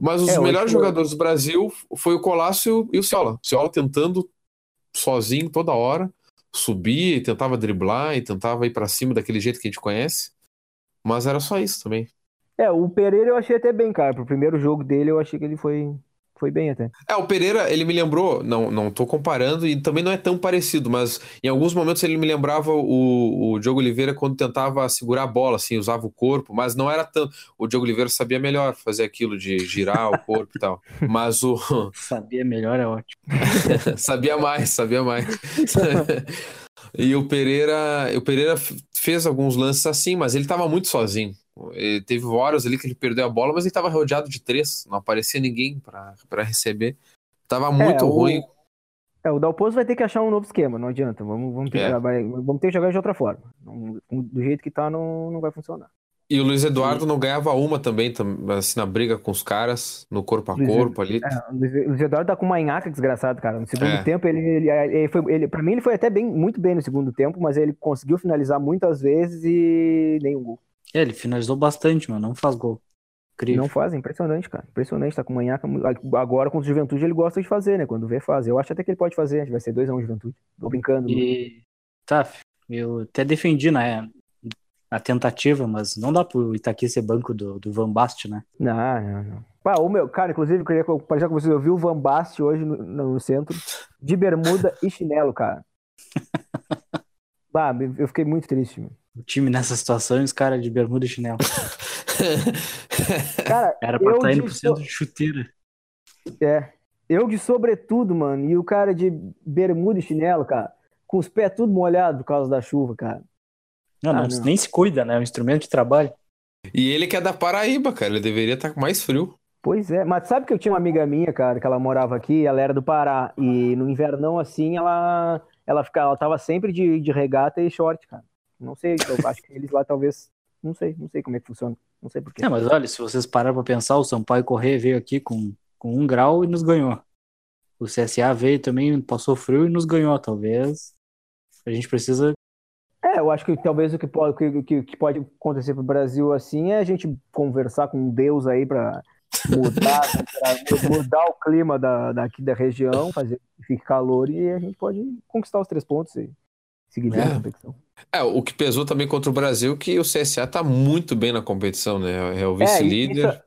Mas os É, melhores jogadores do Brasil foi o Colasso e o Ciola. O Ciola tentando sozinho toda hora, subia e tentava driblar e tentava ir pra cima daquele jeito que a gente conhece. Mas era só isso também. É, o Pereira eu achei até bem, cara. Pro primeiro jogo dele, eu achei que ele foi, foi bem até. É, o Pereira, ele me lembrou, não, não tô comparando e também não é tão parecido, mas em alguns momentos ele me lembrava o, o Diogo Oliveira quando tentava segurar a bola, assim, usava o corpo, mas não era tanto. O Diogo Oliveira sabia melhor fazer aquilo de girar o corpo e tal. Mas o. Sabia melhor, é ótimo. sabia mais, sabia mais. E o Pereira, o Pereira fez alguns lances assim, mas ele estava muito sozinho. Ele teve horas ali que ele perdeu a bola, mas ele estava rodeado de três, não aparecia ninguém para receber. Tava muito É, o- ruim. É, o Dalpozo vai ter que achar um novo esquema, não adianta. Vamos, vamos, ter, É. que, vai- vamos ter que jogar de outra forma. Não- do jeito que tá, não, não vai funcionar. E o Luiz Eduardo não ganhava uma também, tam- assim, na briga com os caras, no corpo a Luiz corpo ali. É, o Luiz Eduardo tá com uma enhaca desgraçado, cara. No segundo É. tempo, ele, ele, ele foi. Ele, pra mim, ele foi até bem, muito bem no segundo tempo, mas ele conseguiu finalizar muitas vezes e nenhum gol. É, ele finalizou bastante, mano. Não faz gol. Incrível. Não faz, é impressionante, cara. Impressionante, tá com uma enhaca. mu- Agora com o Juventude ele gosta de fazer, né? Quando vê, faz. Eu acho até que ele pode fazer. Vai ser 2x1 Juventude. Tô brincando. E tá, eu até defendi né, a tentativa, mas não dá pro Itaqui ser banco do, do Van Basten, né? Não, não, não. Pá, o meu, cara, inclusive, eu queria compartilhar com vocês. Eu vi o Van Basten hoje no, no centro, de bermuda e chinelo, cara. Bah, eu fiquei muito triste, meu. O time nessa situação e os caras de bermuda e chinelo. Cara, Era pra estar indo de pro centro de chuteira. É. Eu de sobretudo, mano. E o cara de bermuda e chinelo, cara. Com os pés tudo molhados por causa da chuva, cara. Não, não, Ah, não. nem se cuida, né? É um instrumento de trabalho. E ele que é da Paraíba, cara. Ele deveria estar com mais frio. Pois é. Mas sabe que eu tinha uma amiga minha, cara, que ela morava aqui, ela era do Pará. E no invernão, assim, ela, ela, ficava, ela tava sempre de, de regata e short, cara. Não sei, eu acho que eles lá talvez. Não sei, não sei como é que funciona. Não sei porquê. É, mas olha, se vocês pararem pra pensar, o Sampaio Corrêa veio aqui com, com um grau e nos ganhou. O CSA veio também, passou frio e nos ganhou. Talvez a gente precisa. É, eu acho que talvez o que pode, o que, que pode acontecer pro Brasil assim é a gente conversar com Deus aí pra mudar, mudar o clima da, daqui da região, fazer que fique calor e a gente pode conquistar os três pontos e seguir bem É. a competição. É, o que pesou também contra o Brasil, que o CSA tá muito bem na competição, né? É o É, vice-líder. isso,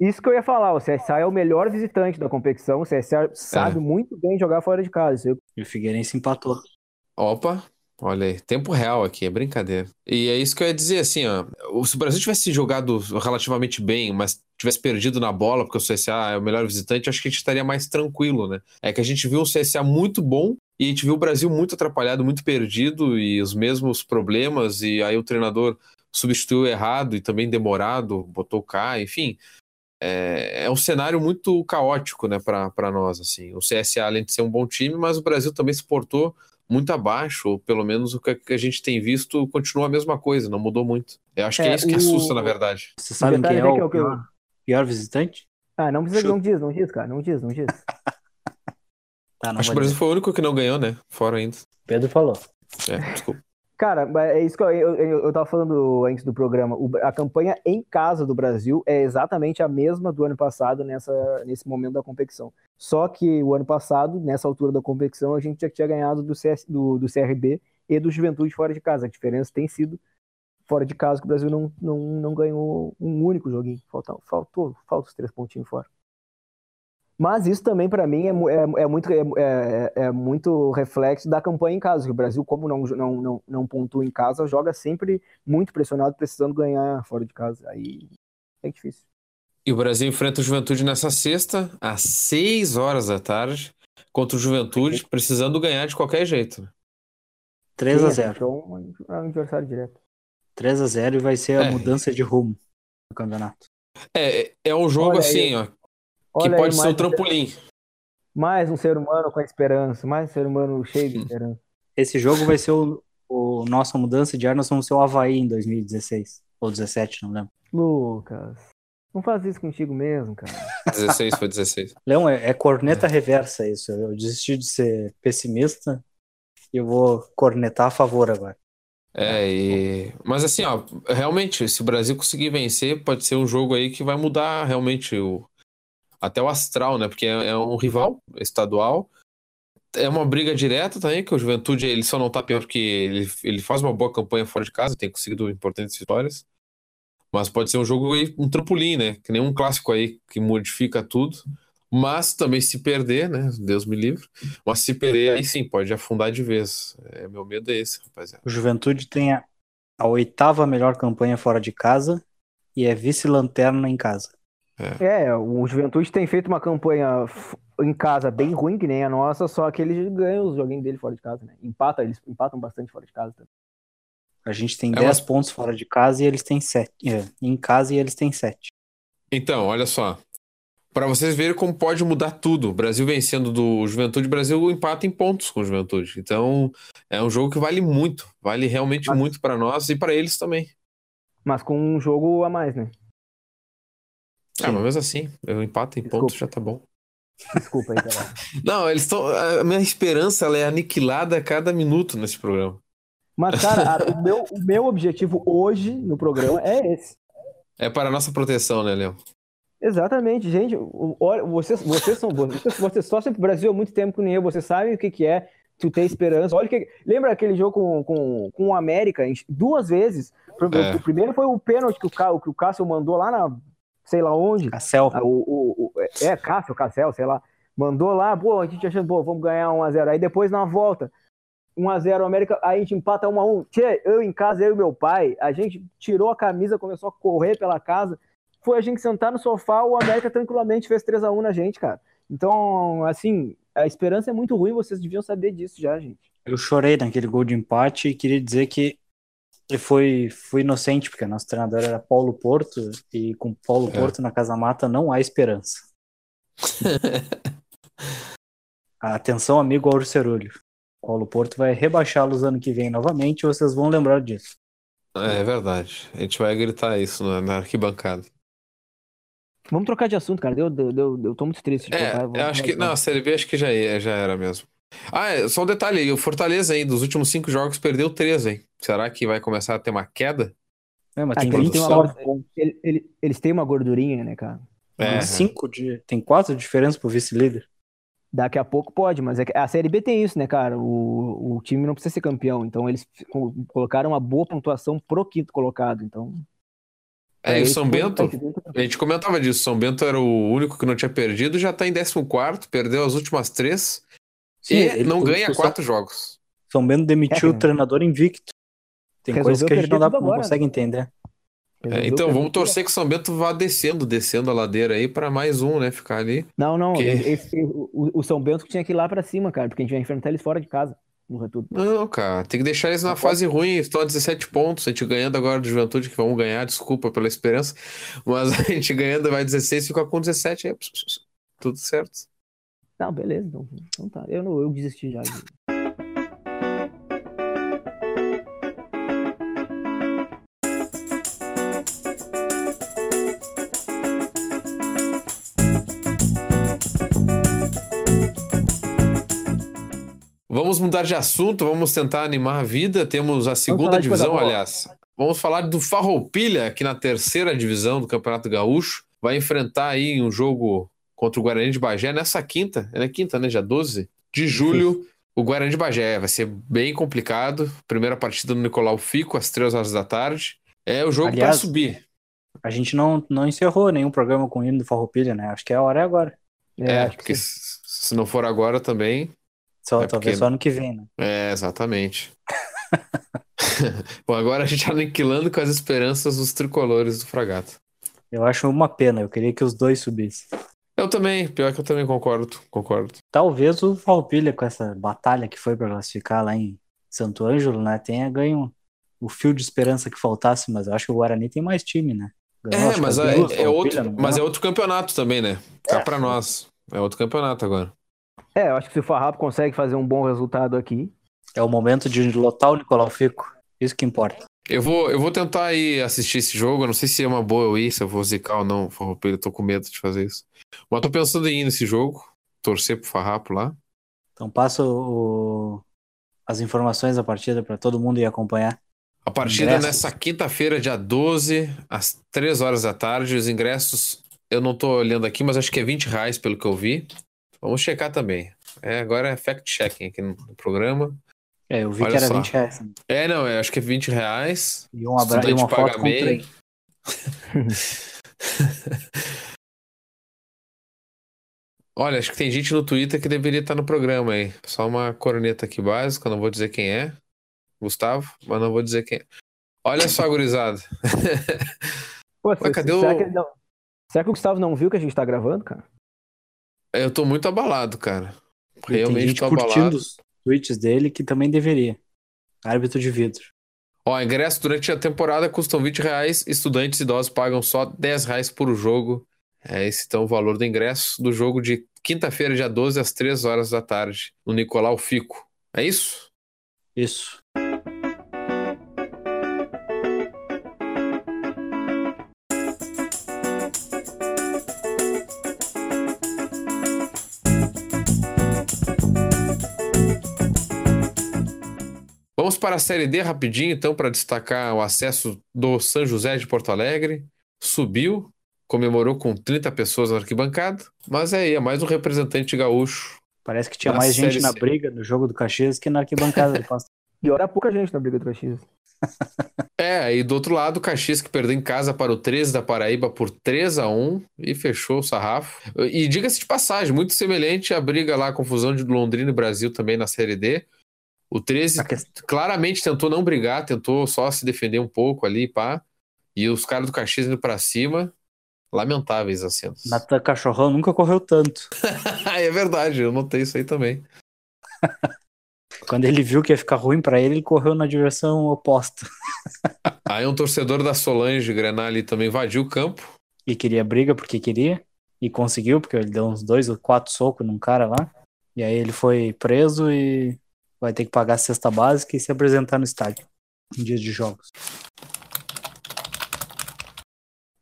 isso que eu ia falar, o CSA é o melhor visitante da competição, o CSA sabe É. muito bem jogar fora de casa. E o Figueirense empatou. Opa, olha aí, tempo real aqui, é brincadeira. E é isso que eu ia dizer, assim, ó, se o Brasil tivesse jogado relativamente bem, mas tivesse perdido na bola, porque o CSA é o melhor visitante, acho que a gente estaria mais tranquilo, né? É que a gente viu um CSA muito bom e a gente viu o Brasil muito atrapalhado, muito perdido e os mesmos problemas, e aí o treinador substituiu errado e também demorado, botou K, enfim. É, é um cenário muito caótico, né, para nós, assim. O CSA, além de ser um bom time, mas o Brasil também se portou muito abaixo, ou pelo menos o que que a gente tem visto continua a mesma coisa, não mudou muito. Eu acho que é, É, isso que o- assusta, na verdade. Vocês sabem detalhe quem é que é o o que pior, pior visitante? Ah, não precisa, Chuta. não diz, não diz, cara, não diz, não diz. Tá, não acho que o Brasil dizer. foi o único que não ganhou, né? Fora ainda. Pedro falou. É, desculpa. Cara, é isso que eu, eu, eu, tava falando antes do programa. O- a campanha em casa do Brasil é exatamente a mesma do ano passado nessa, nesse momento da competição. Só que o ano passado, nessa altura da competição, a gente já tinha ganhado do, CS, do, do CRB e do Juventude fora de casa. A diferença tem sido fora de casa que o Brasil não, não, não ganhou um único joguinho. Faltou, falta os três pontinhos fora. Mas isso também, para mim, é, é, é muito, é, é- é muito reflexo da campanha em casa. que O Brasil, como não, não, não, não pontua em casa, joga sempre muito pressionado, precisando ganhar fora de casa. Aí é difícil. E o Brasil enfrenta o Juventude nessa sexta, às 6 horas da tarde, contra o Juventude, precisando ganhar de qualquer jeito. 3 a Sim, 0 Então, é um adversário direto. 3 a 0 e vai ser a É. mudança de rumo no campeonato. É, é um jogo Olha assim, ó, Olha aí, pode ser o trampolim. Mais um ser humano com esperança, mais um ser humano cheio de esperança. Esse jogo vai ser o, o nossa mudança de ar, nós vamos ser o Havaí em 2016. Ou 17, não lembro. Lucas, não faz isso contigo mesmo, cara. 16 foi 16. Leão, é, é corneta reversa isso. Eu desisti de ser pessimista e eu vou cornetar a favor agora. É, e... mas assim, ó, realmente, se o Brasil conseguir vencer, pode ser um jogo aí que vai mudar realmente o... até o astral, né? Porque é, é um rival estadual. É uma briga direta também, que o Juventude ele só não tá pior porque ele, ele faz uma boa campanha fora de casa, tem conseguido importantes vitórias. Mas pode ser um jogo aí, um trampolim, né? Que nem um clássico aí que modifica tudo. Mas também se perder, né? Deus me livre. Mas se perder, aí sim, pode afundar de vez. É, meu medo é esse, rapaziada. O Juventude tem a, a oitava melhor campanha fora de casa e é vice-lanterna em casa. É, o Juventude tem feito uma campanha em casa bem ruim, que nem a nossa, só que eles ganham os joguinhos dele fora de casa, né? Empata, eles empatam bastante fora de casa também. A gente tem É 10 uma- pontos fora de casa e eles têm 7. em casa e eles têm 7. Então, olha só. Para vocês verem como pode mudar tudo. O Brasil vencendo do Juventude, o Brasil empata em pontos com o Juventude. Então, é um jogo que vale muito. Vale realmente Mas- muito para nós e para eles também. Mas com um jogo a mais, né? Ah, mas mesmo assim, eu empato em Desculpa. pontos já tá bom. Desculpa aí. Não, eles estão. A minha esperança ela é aniquilada a cada minuto nesse programa. Mas, cara, o, meu, o meu objetivo hoje no programa é esse. É para a nossa proteção, né, Léo? Exatamente, gente. vocês, vocês são vocês, vocês torcem pro Brasil há muito tempo que nem eu. Vocês sabem o que, que é tu ter esperança. Olha que. Lembra aquele jogo com, com, com o América? Duas vezes. O, É. o primeiro foi o pênalti que o, que o Cássio mandou lá na. Sei lá onde. Cassel. Ah, O, o, o- é, Cássio, Cassel, sei lá. Mandou lá, pô, a gente achando, pô, vamos ganhar 1x0. Aí depois na volta, 1x0 América, aí a gente empata 1x1. Tchê, eu em casa, eu e meu pai, a gente tirou a camisa, começou a correr pela casa. Foi a gente sentar no sofá, o América tranquilamente fez 3x1 na gente, cara. Então, assim, a esperança é muito ruim, vocês deviam saber disso já, gente. Eu chorei naquele gol de empate e queria dizer que ele foi, foi inocente, porque nosso treinador era Paulo Porto, e com Paulo É. Porto na Casa Mata não há esperança. Atenção, amigo Auro Cerulho. Paulo Porto vai rebaixá-los ano que vem novamente, e vocês vão lembrar disso. É verdade. A gente vai gritar isso na, na arquibancada. Vamos trocar de assunto, cara. Eu, eu, eu, eu tô muito triste de É, trocar. eu acho que. Não, a Série B acho que já, ia- já era mesmo. Ah, é, só um detalhe aí. O Fortaleza aí, dos últimos cinco jogos, perdeu três, hein? Será que vai começar a ter uma queda? É, mas Ah, tem eles, têm uma, ele- ele- eles têm uma gordurinha, né, cara? É, cinco de, tem quatro diferenças pro vice-líder. Daqui a pouco pode, mas é a Série B tem isso, né, cara? O, o time não precisa ser campeão, então eles co- colocaram uma boa pontuação pro quinto colocado, então... É, e o São Bento, a gente comentava disso. São Bento era o único que não tinha perdido, já tá em 14, perdeu as últimas três e ele- não ganha São- quatro jogos. São Bento demitiu É, o treinador invicto. Tem resolveu coisas que a gente não, dá, não agora, consegue entender. É, então, vamos torcer que o São Bento vá descendo, descendo a ladeira aí pra mais um, né? Ficar ali. Não, não, Que- esse- o, o São Bento tinha que ir lá pra cima, cara, porque a gente vai enfrentar eles fora de casa, no retudo. Não, cara, tem que deixar eles na fase ruim. Estão a 17 pontos. A gente ganhando agora do Juventude, que vamos ganhar, desculpa pela esperança. Mas a gente ganhando vai 16, fica com 17 aí. Tudo certo. Não, beleza, então, então tá. Eu, não, eu desisti já. Vamos mudar de assunto, vamos tentar animar a vida. Temos a segunda divisão, aliás. Vamos falar do Farroupilha, que na terceira divisão do Campeonato Gaúcho vai enfrentar aí um jogo contra o Guarani de Bagé nessa quinta, é na quinta, né? Dia 12 de julho. O Guarani de Bagé vai ser bem complicado. Primeira partida no Nicolau Fico, às três horas da tarde. É o jogo para subir. A gente não, não encerrou nenhum programa com o hino do Farroupilha, né? Acho que a hora é agora. É, É, porque se se não for agora também. Só, É talvez porque- só ano que vem, né? É, exatamente. Bom, agora a gente aniquilando com as esperanças dos tricolores do Fragata. Eu acho uma pena, eu queria que os dois subissem. Eu também, pior que eu também concordo, concordo. Talvez o Farroupilha, com essa batalha que foi para classificar lá em Santo Ângelo, né, tenha ganho o fio de esperança que faltasse, mas eu acho que o Guarani tem mais time, né? Ganhou, É, mas as é, duas, é Farroupilha, outro, não mas é outro campeonato também, né? Cá pra nós. É outro campeonato agora. É, eu acho que se o Farrapo consegue fazer um bom resultado aqui, É o momento de lotar o Nicolau Fico. Isso que importa. Eu vou, eu vou tentar ir assistir esse jogo. Eu não sei se é uma boa eu ir, se eu vou zicar ou não. Eu tô com medo de fazer isso. Mas tô pensando em ir nesse jogo, torcer pro Farrapo lá. Então passa o- as informações da partida para todo mundo ir acompanhar. A partida Ingressos. nessa quinta-feira, dia 12, às 3 horas da tarde. Os ingressos, eu não tô olhando aqui, mas acho que é 20 reais pelo que eu vi. Vamos checar também. É, agora é fact-checking aqui no programa. É, eu vi Olha que era só. 20 reais. né? É, não, eu acho que é 20 reais. E, um abra... e uma foto com o meio. trem. Olha, acho que tem gente no Twitter que deveria estar no programa aí. Só uma corneta aqui básica, não vou dizer quem é. Gustavo, mas não vou dizer quem é. Olha só, gurizada. Pô, Ué, cadê será, o- que, não- será que o Gustavo não viu que a gente tá gravando, cara? Eu tô muito abalado, cara. Realmente tô abalado. Tweets dele que também deveria. Árbitro de vidro. Ó, ingresso durante a temporada custam 20 reais. Estudantes e idosos pagam só 10 reais por jogo. É esse então o valor do ingresso do jogo de quinta-feira, dia 12, às 3 horas da tarde, no Nicolau Fico. É isso? Isso. Vamos para a Série D rapidinho, então, para destacar o acesso do São José de Porto Alegre. Subiu, comemorou com 30 pessoas na arquibancada, mas é aí, é mais um representante gaúcho. Parece que tinha mais gente Série na C. briga do jogo do Caxias que na arquibancada do. E ora pouca gente na briga do Caxias. É, e do outro lado, o Caxias que perdeu em casa para o 13 da Paraíba por 3 a 1 e fechou o sarrafo. E diga-se de passagem, muito semelhante à briga lá, a confusão de Londrina e Brasil também na Série D. O 13 A questão- claramente tentou não brigar, tentou só se defender um pouco ali, pá. E os caras do Caxias indo pra cima. Lamentáveis as cenas. Natan Cachorrão nunca correu tanto. é verdade, eu notei isso aí também. Quando ele viu que ia ficar ruim pra ele, ele correu na direção oposta. Aí um torcedor da Solange Grenal ali também invadiu o campo. E queria briga porque queria. E conseguiu, porque ele deu uns dois ou quatro socos num cara lá. E aí ele foi preso e vai ter que pagar a cesta básica e se apresentar no estádio em dias de jogos.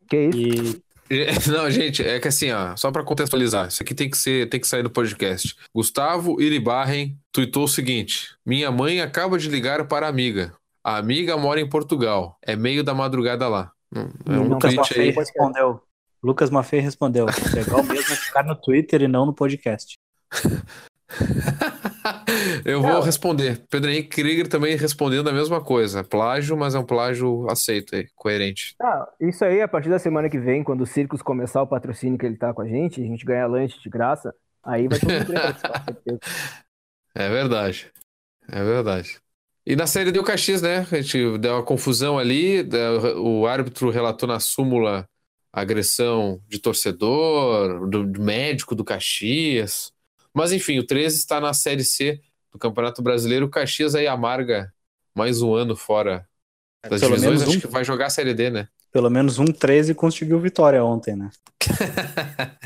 Que isso? E Não, gente, é que assim, ó, só pra contextualizar, isso aqui tem que ser, tem que sair do podcast. Gustavo Iribarren tuitou o seguinte: Minha mãe acaba de ligar para a amiga. A amiga mora em Portugal. É meio da madrugada lá. Hum, É um Lucas tweet Maffei aí. respondeu. Lucas Maffei respondeu. Legal mesmo é ficar no Twitter e não no podcast. Eu vou responder. Pedro Henrique Krieger também respondendo a mesma coisa. Plágio, mas é um plágio aceito aí, coerente. Ah, isso aí, a partir da semana que vem, quando o Circus começar o patrocínio que ele tá com a gente, a gente ganha lanche de graça, aí vai participar, certeza. É verdade. É verdade. E na série deu Caxias, né? A gente deu uma confusão ali. O árbitro relatou na súmula agressão de torcedor, do, do médico do Caxias. Mas enfim, o 13 está na série C do Campeonato Brasileiro. O Caxias aí amarga mais um ano fora das Pelo divisões. menos Acho um. que vai jogar a série D, né? Pelo menos um 13 conseguiu vitória ontem, né?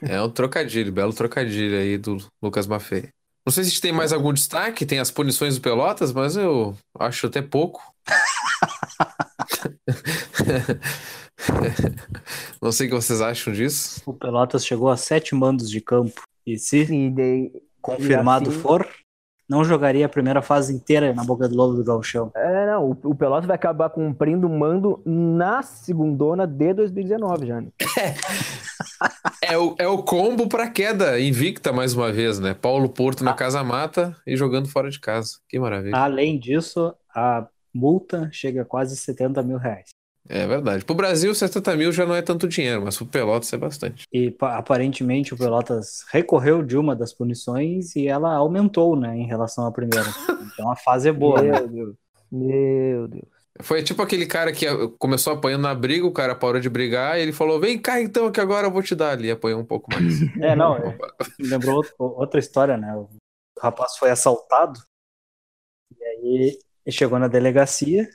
É um trocadilho, belo trocadilho aí do Lucas Maffei. Não sei se a gente tem mais algum destaque, tem as punições do Pelotas, mas eu acho até pouco. Não sei o que vocês acham disso. O Pelotas chegou a sete mandos de campo. E se E daí, confirmado e assim- for, não jogaria a primeira fase inteira na boca do lobo do Gauchão. é, não, o, o Pelotas vai acabar cumprindo o mando na segundona de 2019 já. né? É o, é o combo pra queda invicta mais uma vez, né? Paulo Porto na casa mata e jogando fora de casa. Que maravilha. Além disso, a multa chega a quase 70 mil reais. É verdade. Pro Brasil, 70 mil já não é tanto dinheiro, mas pro Pelotas é bastante. E pa- aparentemente o Pelotas recorreu de uma das punições e ela aumentou, né, em relação à primeira. Então a fase é boa, né? Meu Deus. Meu Deus. Foi tipo aquele cara que começou apanhando na briga, o cara parou de brigar e ele falou: Vem cá então, que agora eu vou te dar ali. Apanhou um pouco mais. É, não, é, lembrou outro- outra história, né? O rapaz foi assaltado e aí ele chegou na delegacia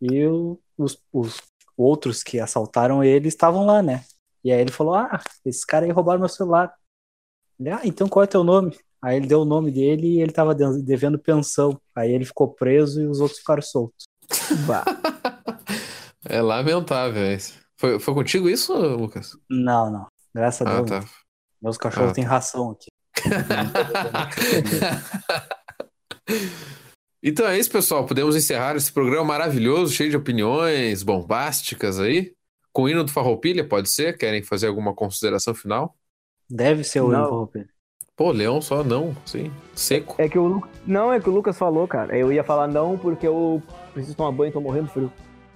e o- os, os outros que assaltaram ele estavam lá, né? E aí ele falou: Ah, esses caras aí roubaram meu celular. Ele, ah, então qual é teu nome? Aí ele deu o nome dele e ele tava de- devendo pensão. Aí ele ficou preso e os outros ficaram soltos. É lamentável isso. Foi, foi contigo isso, Lucas? Não, não. Graças a Ah, Deus. tá. Meus cachorros Ah, têm ração aqui. Então é isso, pessoal. Podemos encerrar esse programa maravilhoso, cheio de opiniões bombásticas aí. Com o hino do Farroupilha, pode ser? Querem fazer alguma consideração final? Deve ser o Não. Ivo Roupé. Pô, Leão só não, sim. Seco. É que o Lu- Não, é que o Lucas falou, cara. Eu ia falar não porque eu preciso tomar banho, tô morrendo de frio.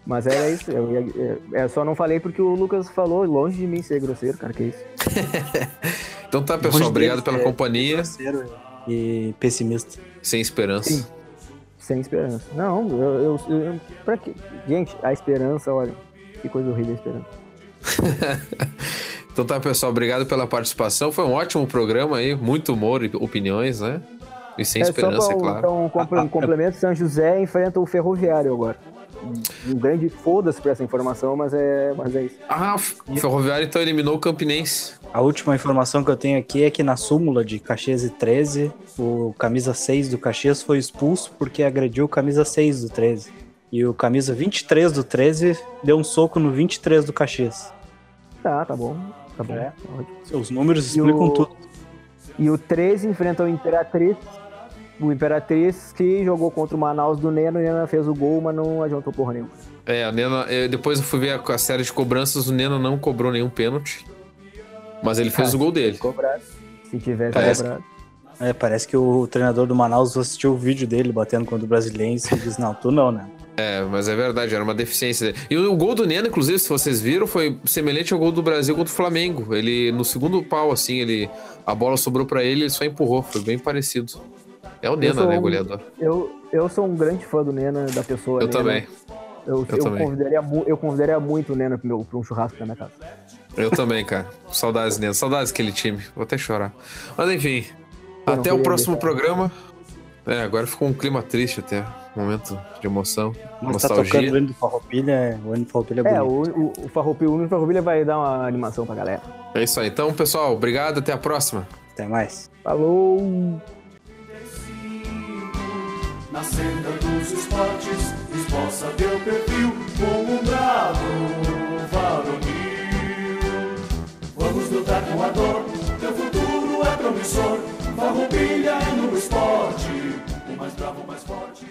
Mas era isso. Eu, ia... é, eu só não falei porque o Lucas falou, longe de mim ser grosseiro, cara, que isso. Então tá, pessoal. Longe Obrigado pela ser companhia. grosseiro E pessimista. Sem esperança. Sim. Sem esperança. Não, eu, eu, eu- pra quê? Gente, a esperança, olha, que coisa horrível a esperança. Então tá, pessoal, obrigado pela participação. Foi um ótimo programa aí, muito humor e opiniões, né? E sem é esperança, só é pra, claro. Então, compl- um complemento, São José enfrenta o Ferroviário agora. um grande foda-se pra essa informação, mas é, mas é isso. Ah, o Ferroviário então eliminou o Campinense. A última informação que eu tenho aqui é que na súmula de Caxias e 13, o camisa 6 do Caxias foi expulso porque agrediu o camisa 6 do 13. E o camisa 23 do 13 deu um soco no 23 do Caxias. Tá, tá bom. Tá bom. É. Os números E explicam o- tudo. E o 13 enfrenta o Imperatriz. O Imperatriz que jogou contra o Manaus do Neno, o Neno fez o gol, mas não adiantou porra nenhuma. É, a Nena, eu- depois eu fui ver a, a série de cobranças, o Nena não cobrou nenhum pênalti. Mas ele fez Ah, o gol dele. Cobrado. Se tivesse Parece- cobrado. É, parece que o treinador do Manaus assistiu o vídeo dele batendo contra o Brasiliense e disse, não, tu não, né? É, mas é verdade, era uma deficiência dele. E o, gol do Nena, inclusive, se vocês viram, foi semelhante ao gol do Brasil contra o Flamengo. Ele, no segundo pau, assim, ele a bola sobrou pra ele, ele só empurrou. Foi bem parecido. É o Nena, né, um- goleador? Eu, eu sou um grande fã do Nena, da pessoa. Eu Nena. também. Eu, Eu eu, convidaria, eu convidaria muito o meu, pra um churrasco na minha casa. Eu também, cara. Saudades Nena, saudades daquele time. Vou até chorar. Mas enfim, Eu até o próximo deixar. programa. É, agora ficou um clima triste até. Momento de emoção, Mas tá tocando o hino do Farroupilha, o hino do Farroupilha é É, bonito. o, o, o Farroupilha, o Farroupilha vai dar uma animação pra galera. É isso aí. Então, pessoal, obrigado. Até a próxima. Até mais. Falou! Na senda dos esportes, esboça teu perfil como um bravo varonil. Vamos lutar com a dor, teu futuro é promissor. Farroupilha é no esporte, o mais bravo, o mais forte.